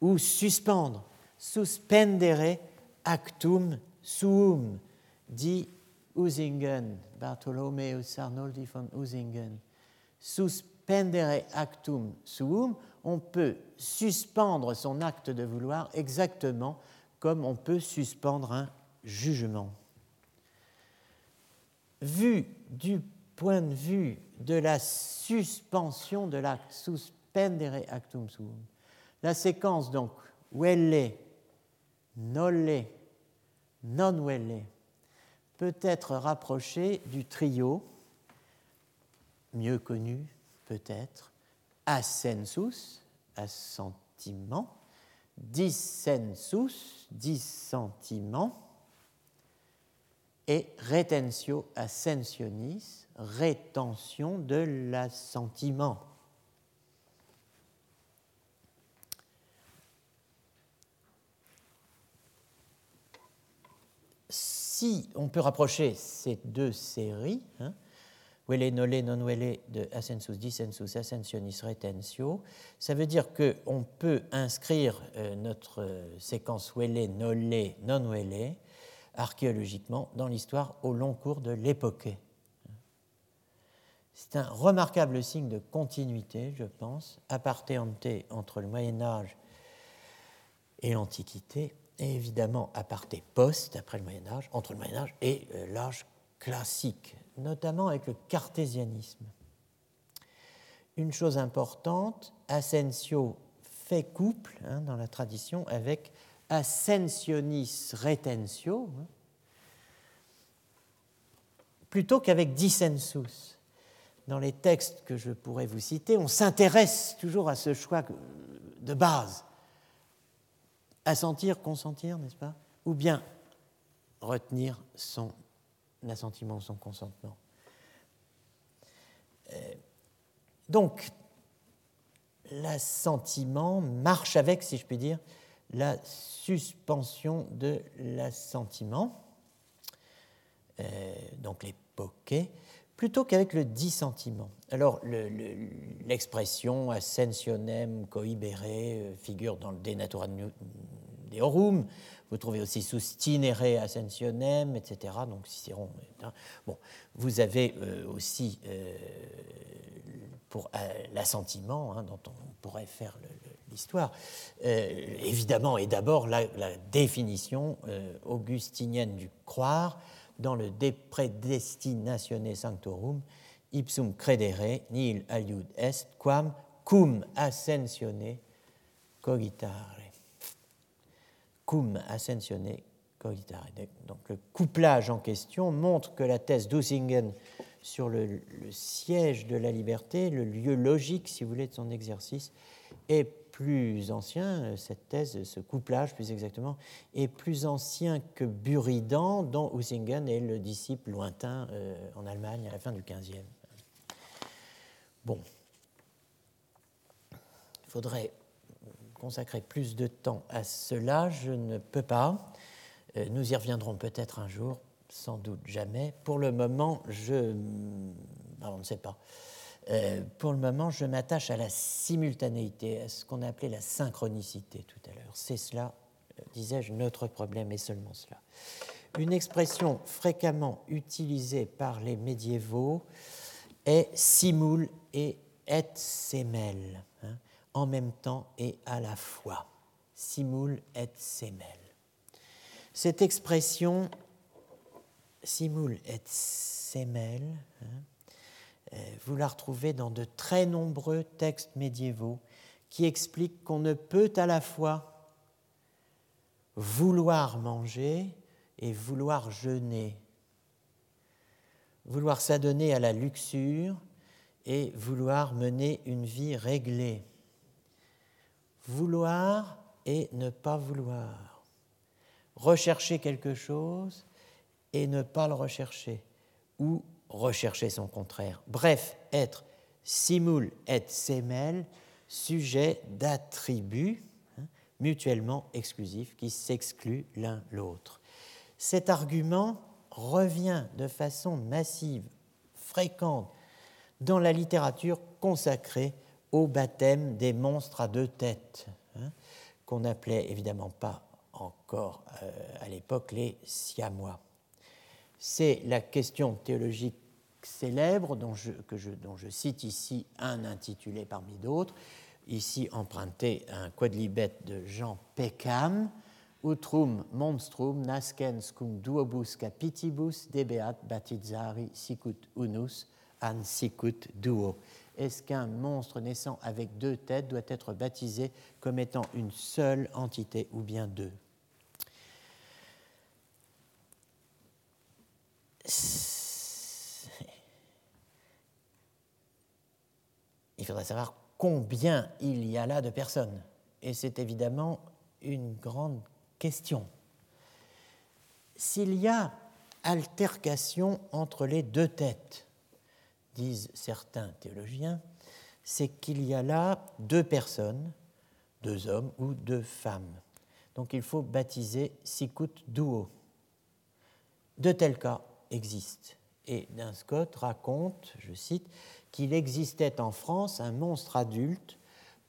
ou suspendre, suspendere actum suum, dit Usingen, Bartholomeus Arnoldi von Usingen, suspendere actum suum, on peut suspendre son acte de vouloir exactement comme on peut suspendre un jugement. Vu du point de vue de la suspension de l'acte, suspendere actum suum, la séquence donc welle, nolle, non welle, peut être rapproché du trio, mieux connu peut-être, assensus, assentiment, dissensus, dissentiment, et retentio ascensionis, rétention de l'assentiment. Si on peut rapprocher ces deux séries, hein, Welle nole non welle de ascensus dissensus ascensionis retentio, ça veut dire qu'on peut inscrire euh, notre euh, séquence Welle nole non welle archéologiquement dans l'histoire au long cours de l'époque. C'est un remarquable signe de continuité, je pense, appartenante entre le Moyen Âge et l'Antiquité, et évidemment aparté post, après le Moyen Âge, entre le Moyen Âge et euh, l'âge classique, notamment avec le cartésianisme. Une chose importante, Asensio fait couple hein, dans la tradition avec Ascensionis retentio, hein, plutôt qu'avec dissensus. Dans les textes que je pourrais vous citer, on s'intéresse toujours à ce choix de base assentir, consentir, n'est-ce pas? Ou bien retenir son assentiment, son consentement. Euh, donc, l'assentiment marche avec, si je puis dire, la suspension de l'assentiment, euh, donc les poquets, plutôt qu'avec le dissentiment. Alors, l'expression ascensionem cohibere euh, figure dans le De Deorum. Vous trouvez aussi sustinere ascensionem, etc. Donc, Cicéron. Hein. Bon, vous avez euh, aussi euh, pour l'assentiment, hein, dont on pourrait faire l'histoire, évidemment, et d'abord la, la, définition augustinienne du croire dans le De Predestinatione Sanctorum, ipsum credere nil aliud est, quam cum ascensione cogitare. Cum ascensione cogitare. Donc le couplage en question montre que la thèse d'Ussingen sur le, siège de la liberté, le lieu logique, si vous voulez, de son exercice, est plus ancien, cette thèse, ce couplage plus exactement, est plus ancien que Buridan, dont Hussingen est le disciple lointain euh, en Allemagne à la fin du XVe. Bon, il faudrait consacrer plus de temps à cela, je ne peux pas. Euh, nous y reviendrons peut-être un jour, sans doute jamais. Pour le moment, je... on ne sait pas. Euh, pour le moment, je m'attache à la simultanéité, à ce qu'on a appelé la synchronicité tout à l'heure. C'est cela, euh, disais-je, notre problème et seulement cela. Une expression fréquemment utilisée par les médiévaux est simul et et semel, en même temps et à la fois. Simul et semel. Cette expression simul et semel, hein, euh, vous la retrouvez dans de très nombreux textes médiévaux qui expliquent qu'on ne peut à la fois vouloir manger et vouloir jeûner, vouloir s'adonner à la luxure et vouloir mener une vie réglée. Vouloir et ne pas vouloir. Rechercher quelque chose et ne pas le rechercher. Ou rechercher son contraire. Bref, être simul et semel, sujet d'attributs hein, mutuellement exclusifs qui s'excluent l'un l'autre. Cet argument revient de façon massive, fréquente, dans la littérature consacrée au baptême des monstres à deux têtes, hein, qu'on n'appelait évidemment pas encore euh, à l'époque les siamois. C'est la question théologique célèbre dont je, cite ici un intitulé parmi d'autres, ici emprunté à un quadlibet de Jean Peckham, Utrum monstrum nascens cum duobus capitibus debeat batizzari sicut unus an sicut duo. Est-ce qu'un monstre naissant avec deux têtes doit être baptisé comme étant une seule entité ou bien deux? Il faudrait savoir combien il y a là de personnes. Et c'est évidemment une grande question. S'il y a altercation entre les deux têtes, disent certains théologiens, c'est qu'il y a là deux personnes, deux hommes ou deux femmes. Donc il faut baptiser sicut duo. De tels cas existent. Et Scott raconte, je cite, qu'il existait en France un monstre adulte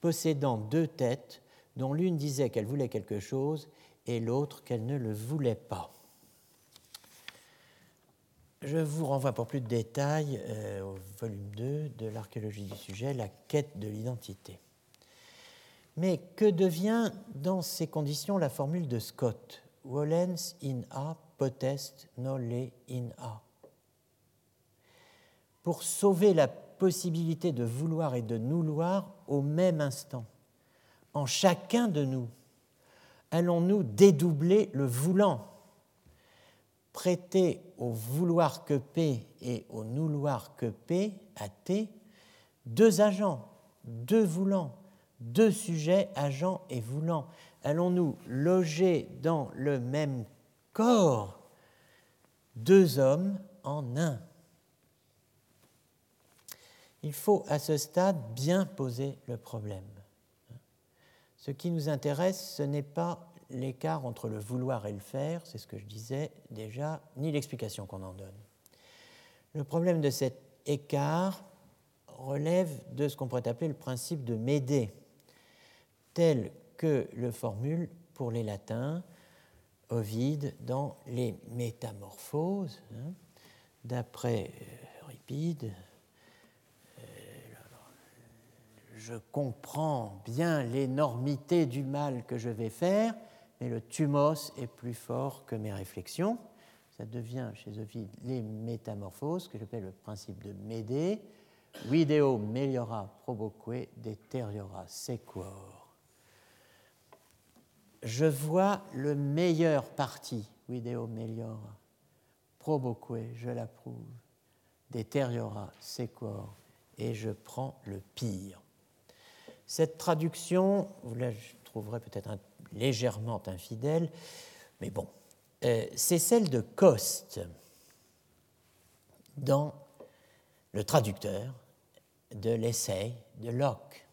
possédant deux têtes dont l'une disait qu'elle voulait quelque chose et l'autre qu'elle ne le voulait pas. Je vous renvoie pour plus de détails euh, au volume 2 de l'archéologie du sujet, la quête de l'identité. Mais que devient dans ces conditions la formule de Scott? Wolens in a potest nole in a. Pour sauver la possibilité de vouloir et de nous vouloir au même instant, en chacun de nous, allons-nous dédoubler le voulant? Prêter au vouloir que P et au nouloir que P à T deux agents, deux voulants, deux sujets, agents et voulants. Allons-nous loger dans le même corps deux hommes en un? Il faut à ce stade bien poser le problème. Ce qui nous intéresse, ce n'est pas l'écart entre le vouloir et le faire, c'est ce que je disais déjà, ni l'explication qu'on en donne. Le problème de cet écart relève de ce qu'on pourrait appeler le principe de Médée, tel que le formule pour les latins Ovide dans les Métamorphoses, hein, d'après Euripide. Euh, je comprends bien l'énormité du mal que je vais faire, mais le thumos est plus fort que mes réflexions. Ça devient chez Ovid les métamorphoses, que j'appelle le principe de Médée. Video meliora proboque, deteriora sequor. Je vois le meilleur parti, video meliora proboque, je l'approuve, deteriora sequor, et je prends le pire. Cette traduction, vous la trouverez peut-être un légèrement infidèle, mais bon, euh, c'est celle de Coste dans le traducteur de l'essai de Locke.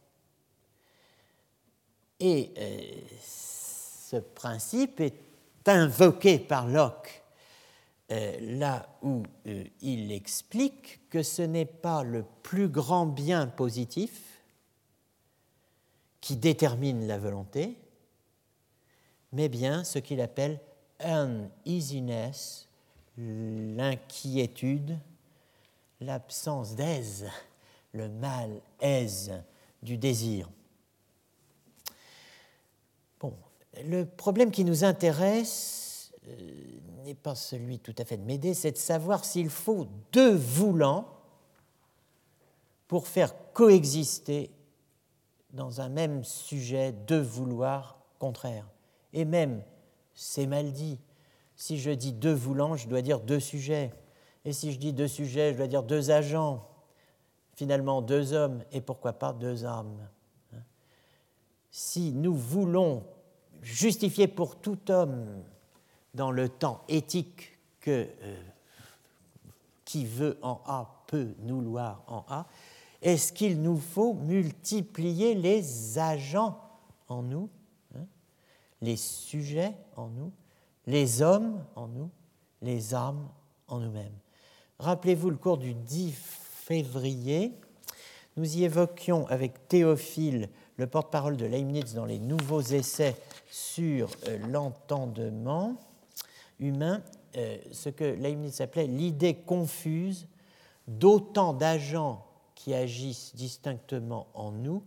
Et euh, ce principe est invoqué par Locke euh, là où il explique que ce n'est pas le plus grand bien positif qui détermine la volonté, mais bien ce qu'il appelle uneasiness, l'inquiétude, l'absence d'aise, le mal-aise du désir. Bon, le problème qui nous intéresse euh, n'est pas celui tout à fait de m'aider, c'est de savoir s'il faut deux voulants pour faire coexister dans un même sujet deux vouloirs contraires. Et même, c'est mal dit, si je dis deux voulants, je dois dire deux sujets. Et si je dis deux sujets, je dois dire deux agents. Finalement, deux hommes et pourquoi pas deux âmes. Si nous voulons justifier pour tout homme dans le temps éthique que euh, qui veut en A peut nous loir en A, est-ce qu'il nous faut multiplier les agents en nous, les sujets en nous, les hommes en nous, les âmes en nous-mêmes. Rappelez-vous le cours du 10 février, nous y évoquions avec Théophile, le porte-parole de Leibniz dans les nouveaux essais sur euh, l'entendement humain, euh, ce que Leibniz appelait l'idée confuse d'autant d'agents qui agissent distinctement en nous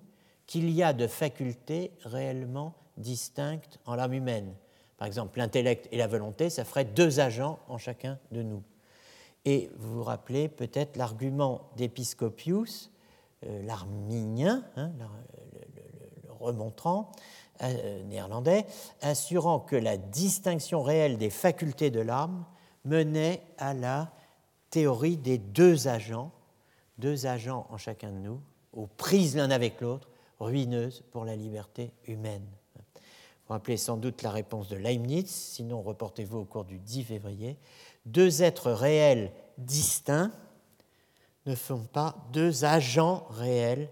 qu'il y a de facultés réellement distinctes en l'âme humaine. Par exemple, l'intellect et la volonté, ça ferait deux agents en chacun de nous. Et vous vous rappelez peut-être l'argument d'Episcopius, euh, l'arminien, hein, le, remontrant, euh, néerlandais, assurant que la distinction réelle des facultés de l'âme menait à la théorie des deux agents, deux agents en chacun de nous, aux prises l'un avec l'autre, ruineuses pour la liberté humaine. Vous rappelez sans doute la réponse de Leibniz, sinon reportez-vous au cours du 10 février. Deux êtres réels distincts ne font pas deux agents réels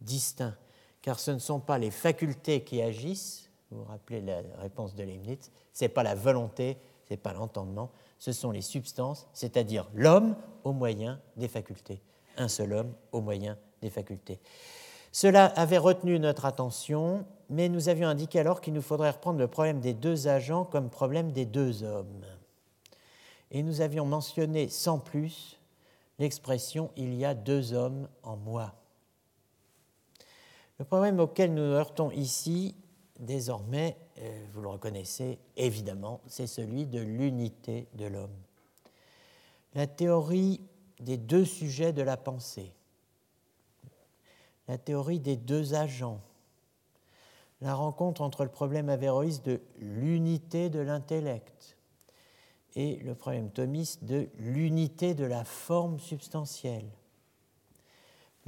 distincts car ce ne sont pas les facultés qui agissent, vous vous rappelez la réponse de Leibniz, ce n'est pas la volonté, ce n'est pas l'entendement, ce sont les substances, c'est-à-dire l'homme au moyen des facultés. Un seul homme au moyen des facultés. Cela avait retenu notre attention, mais nous avions indiqué alors qu'il nous faudrait reprendre le problème des deux agents comme problème des deux hommes. Et nous avions mentionné sans plus l'expression il y a deux hommes en moi. Le problème auquel nous heurtons ici, désormais, euh, vous le reconnaissez évidemment, c'est celui de l'unité de l'homme. La théorie des deux sujets de la pensée, la théorie des deux agents, la rencontre entre le problème avéroïste de l'unité de l'intellect et le problème thomiste de l'unité de la forme substantielle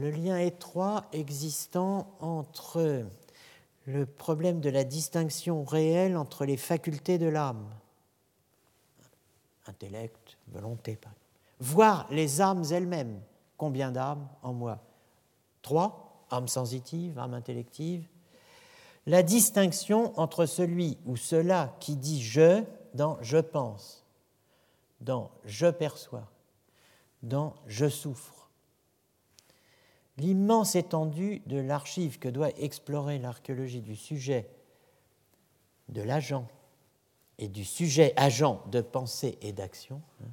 le lien étroit existant entre le problème de la distinction réelle entre les facultés de l'âme, intellect, volonté, par voire les âmes elles-mêmes. Combien d'âmes en moi? Trois, âme sensitive, âme intellective. La distinction entre celui ou cela qui dit je dans je pense, dans je perçois, dans je souffre l'immense étendue de l'archive que doit explorer l'archéologie du sujet de l'agent et du sujet agent de pensée et d'action, hein,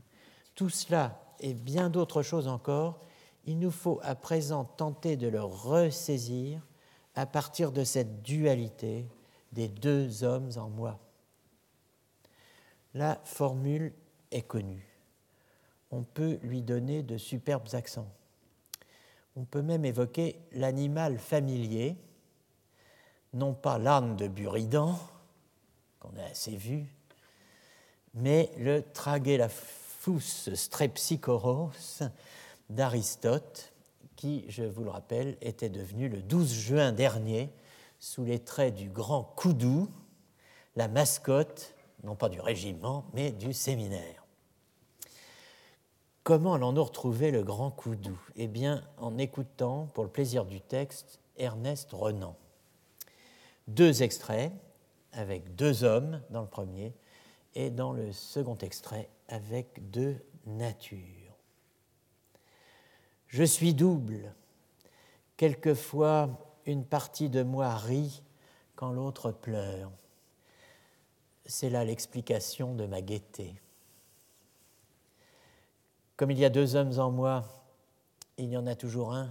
tout cela et bien d'autres choses encore, il nous faut à présent tenter de le ressaisir à partir de cette dualité des deux hommes en moi. La formule est connue. On peut lui donner de superbes accents. On peut même évoquer l'animal familier, non pas l'âne de Buridan, qu'on a assez vu, mais le Tragelaphus strepsichoros d'Aristote, qui, je vous le rappelle, était devenu le 12 juin dernier, sous les traits du grand Koudou, la mascotte, non pas du régiment, mais du séminaire. Comment allons-nous retrouver le grand Coudou Eh bien, en écoutant, pour le plaisir du texte, Ernest Renan. deux extraits avec deux hommes dans le premier et dans le second extrait avec deux natures. Je suis double. Quelquefois, une partie de moi rit quand l'autre pleure. C'est là l'explication de ma gaieté. Comme il y a deux hommes en moi, il y en a toujours un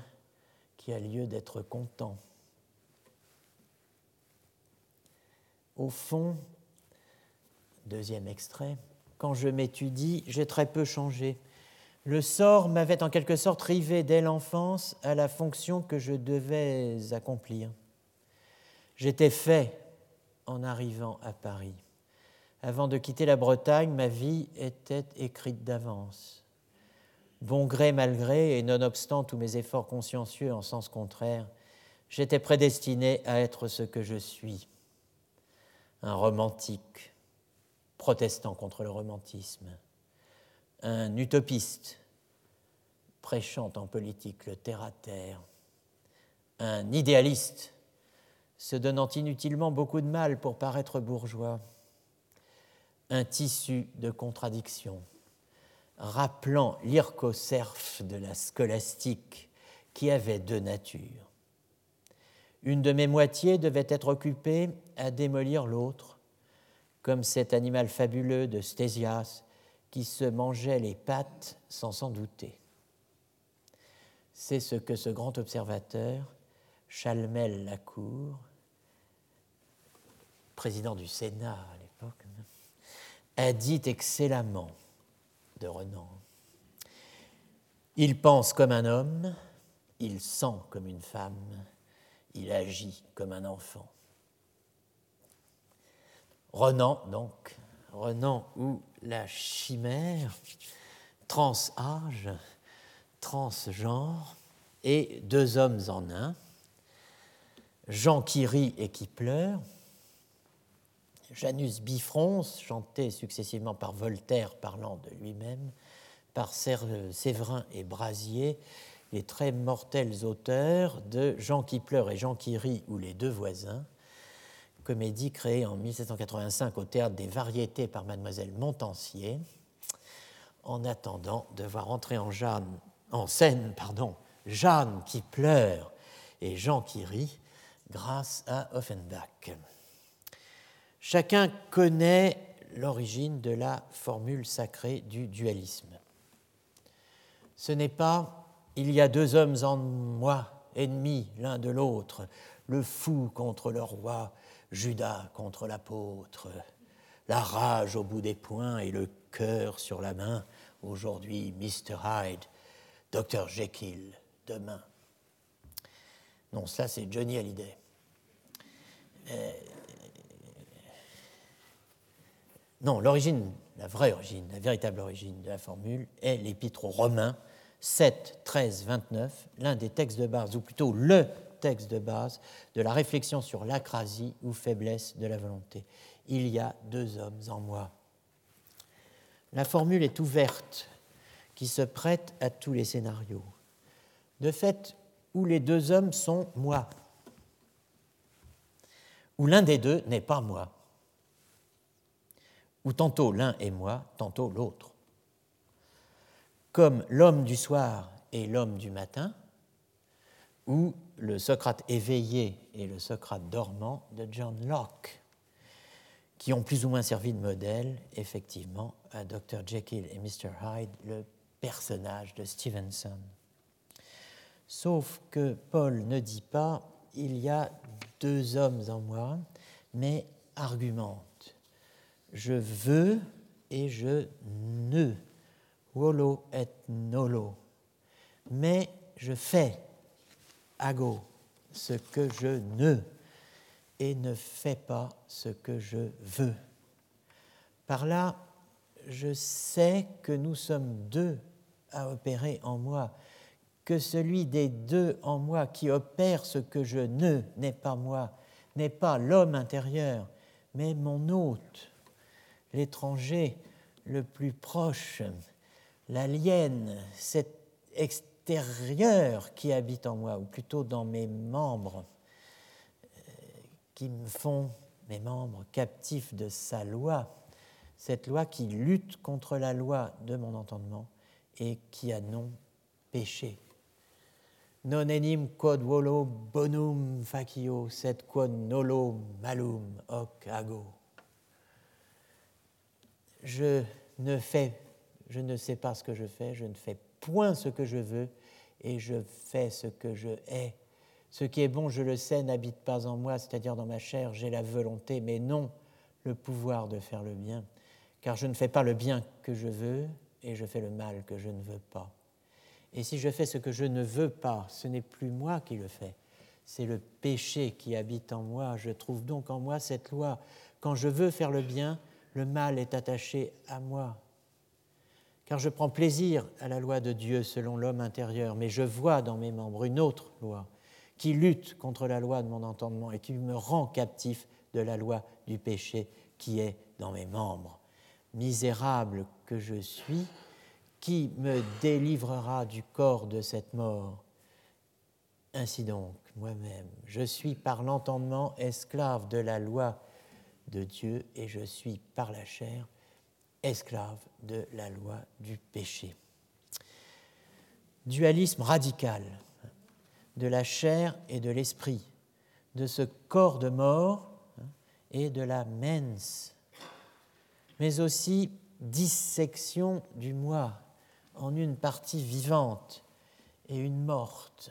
qui a lieu d'être content. Au fond, deuxième extrait, quand je m'étudie, j'ai très peu changé. Le sort m'avait en quelque sorte rivé dès l'enfance à la fonction que je devais accomplir. J'étais fait en arrivant à Paris. Avant de quitter la Bretagne, ma vie était écrite d'avance. Bon gré mal gré, et nonobstant tous mes efforts consciencieux en sens contraire, j'étais prédestiné à être ce que je suis, un romantique, protestant contre le romantisme, un utopiste, prêchant en politique le terre-à-terre, un idéaliste, se donnant inutilement beaucoup de mal pour paraître bourgeois, un tissu de contradictions rappelant l'ircocerf de la scolastique qui avait deux natures. Une de mes moitiés devait être occupée à démolir l'autre, comme cet animal fabuleux de Stésias qui se mangeait les pattes sans s'en douter. C'est ce que ce grand observateur, Chalmel Lacour, président du Sénat à l'époque, a dit excellemment de Renan. Il pense comme un homme, il sent comme une femme, il agit comme un enfant. Renan, donc, Renan ou la chimère, trans-âge, transgenre, et deux hommes en un, Jean qui rit et qui pleure, Janus Bifrons, chanté successivement par Voltaire parlant de lui-même, par Séverin et Brasier, les très mortels auteurs de Jean qui pleure et Jean qui rit ou les deux voisins, comédie créée en 1785 au théâtre des Variétés par mademoiselle Montancier, en attendant de voir entrer en, Jeanne, en scène pardon, Jeanne qui pleure et Jean qui rit grâce à Offenbach. Chacun connaît l'origine de la formule sacrée du dualisme. Ce n'est pas il y a deux hommes en moi, ennemis l'un de l'autre, le fou contre le roi, Judas contre l'apôtre, la rage au bout des poings et le cœur sur la main, aujourd'hui Mr. Hyde, Dr. Jekyll, demain. Non, ça c'est Johnny Hallyday. Euh, non, l'origine, la vraie origine, la véritable origine de la formule est l'épître aux Romains 7, 13, 29, l'un des textes de base, ou plutôt le de base de la réflexion sur l'acrasie ou faiblesse de la volonté. Il y a deux hommes en moi. La formule est ouverte, qui se prête à tous les scénarios. De fait, où les deux hommes sont moi, où l'un des deux n'est pas moi où tantôt l'un est moi, tantôt l'autre. Comme l'homme du soir et l'homme du matin, ou le Socrate éveillé et le Socrate dormant de John Locke, qui ont plus ou moins servi de modèle, effectivement, à Dr. Jekyll et Mr. Hyde, le personnage de Stevenson. Sauf que Paul ne dit pas il y a deux hommes en moi, mais argumente je veux et je ne. Wolo et nolo. Mais je fais, ago, ce que je ne et ne fais pas ce que je veux. Par là, je sais que nous sommes deux à opérer en moi, que celui des deux en moi qui opère ce que je ne n'est pas moi, n'est pas l'homme intérieur, mais mon hôte, l'étranger le plus proche, l'alien, cet extérieur qui habite en moi, ou plutôt dans mes membres, qui me font, mes membres, captifs de sa loi, cette loi qui lutte contre la loi de mon entendement et qui a non péché. Non enim quod volo bonum facio, sed quod nolo malum hoc ago. Je ne fais, je ne sais pas ce que je fais, je ne fais point ce que je veux, et je fais ce que je hais. Ce qui est bon, je le sais, n'habite pas en moi, c'est-à-dire dans ma chair, j'ai la volonté, mais non le pouvoir de faire le bien, car je ne fais pas le bien que je veux, et je fais le mal que je ne veux pas. Et si je fais ce que je ne veux pas, ce n'est plus moi qui le fais, c'est le péché qui habite en moi. Je trouve donc en moi cette loi. Quand je veux faire le bien, le mal est attaché à moi car je prends plaisir à la loi de Dieu selon l'homme intérieur, mais je vois dans mes membres une autre loi qui lutte contre la loi de mon entendement et qui me rend captif de la loi du péché qui est dans mes membres. Misérable que je suis, qui me délivrera du corps de cette mort? Ainsi donc, moi-même, je suis par l'entendement esclave de la loi de Dieu et je suis par la chair esclave de la loi du péché. Dualisme radical de la chair et de l'esprit, de ce corps de mort hein, et de la mens, mais aussi dissection du moi en une partie vivante et une morte,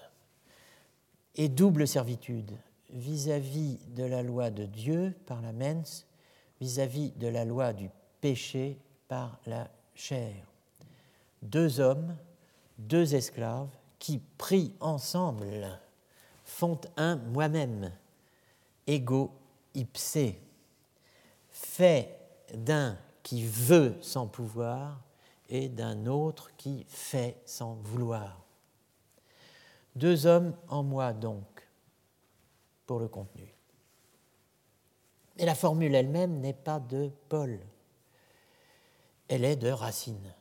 et double servitude vis-à-vis de la loi de Dieu par la mens, vis-à-vis -vis de la loi du péché par la chair. Deux hommes, deux esclaves qui, pris ensemble, font un moi-même, ego ipse, fait d'un qui veut sans pouvoir et d'un autre qui fait sans vouloir. Deux hommes en moi donc, pour le contenu. Mais la formule elle-même n'est pas de Paul elle est de Racine.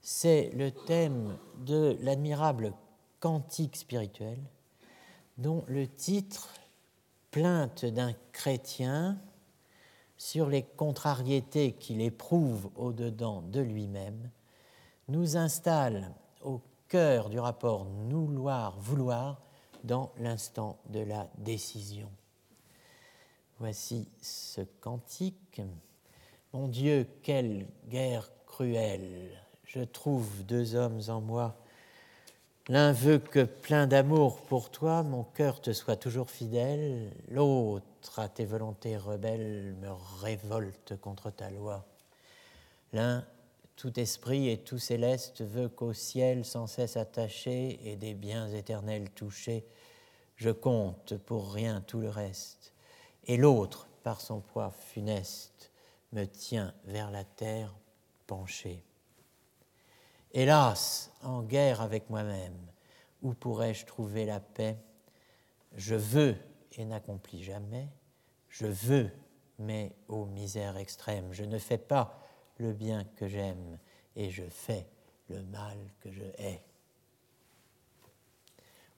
C'est le thème de l'admirable cantique spirituel dont le titre, Plainte d'un chrétien sur les contrariétés qu'il éprouve au-dedans de lui-même, nous installe au cœur du rapport nouloir-vouloir dans l'instant de la décision. Voici ce cantique. Mon Dieu, quelle guerre cruelle. Je trouve deux hommes en moi. L'un veut que plein d'amour pour toi, mon cœur te soit toujours fidèle. L'autre, à tes volontés rebelles, me révolte contre ta loi. L'un, tout esprit et tout céleste, veut qu'au ciel sans cesse attaché et des biens éternels touchés, je compte pour rien tout le reste. Et l'autre, par son poids funeste, me tient vers la terre penchée. Hélas, en guerre avec moi-même, où pourrais-je trouver la paix? Je veux et n'accomplis jamais, je veux, mais ô misère extrême, je ne fais pas le bien que j'aime et je fais le mal que je hais.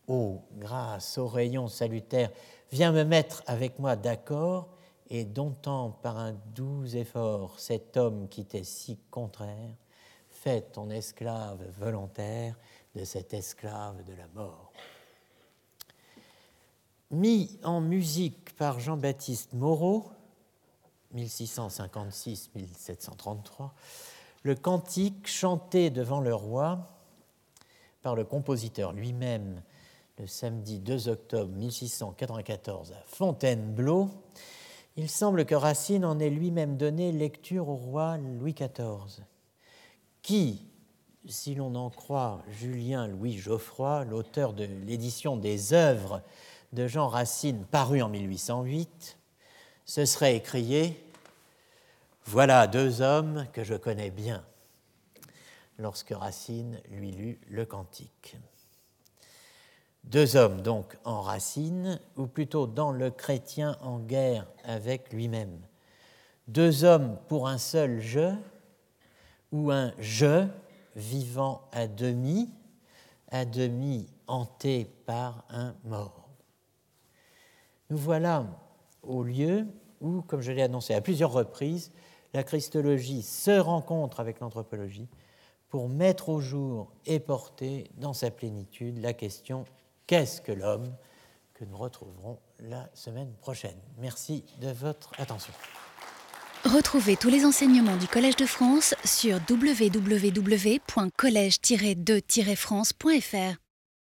Ô grâce, ô rayon salutaire, viens me mettre avec moi d'accord et domptant par un doux effort cet homme qui t'est si contraire, fais ton esclave volontaire de cet esclave de la mort. Mis en musique par Jean-Baptiste Moreau, 1656-1733, le cantique chanté devant le roi par le compositeur lui-même le samedi 2 octobre 1694 à Fontainebleau il semble que Racine en ait lui-même donné lecture au roi Louis XIV, qui, si l'on en croit Julien Louis Geoffroy, l'auteur de l'édition des œuvres de Jean Racine paru en 1808, se serait écrié Voilà deux hommes que je connais bien, lorsque Racine lui lut le cantique. Deux hommes donc en racine, ou plutôt dans le chrétien en guerre avec lui-même. Deux hommes pour un seul je, ou un je vivant à demi, à demi hanté par un mort. Nous voilà au lieu où, comme je l'ai annoncé à plusieurs reprises, la christologie se rencontre avec l'anthropologie pour mettre au jour et porter dans sa plénitude la question qu'est-ce que l'homme que nous retrouverons la semaine prochaine? Merci de votre attention. Retrouvez tous les enseignements du Collège de France sur www.colège-2-france.fr.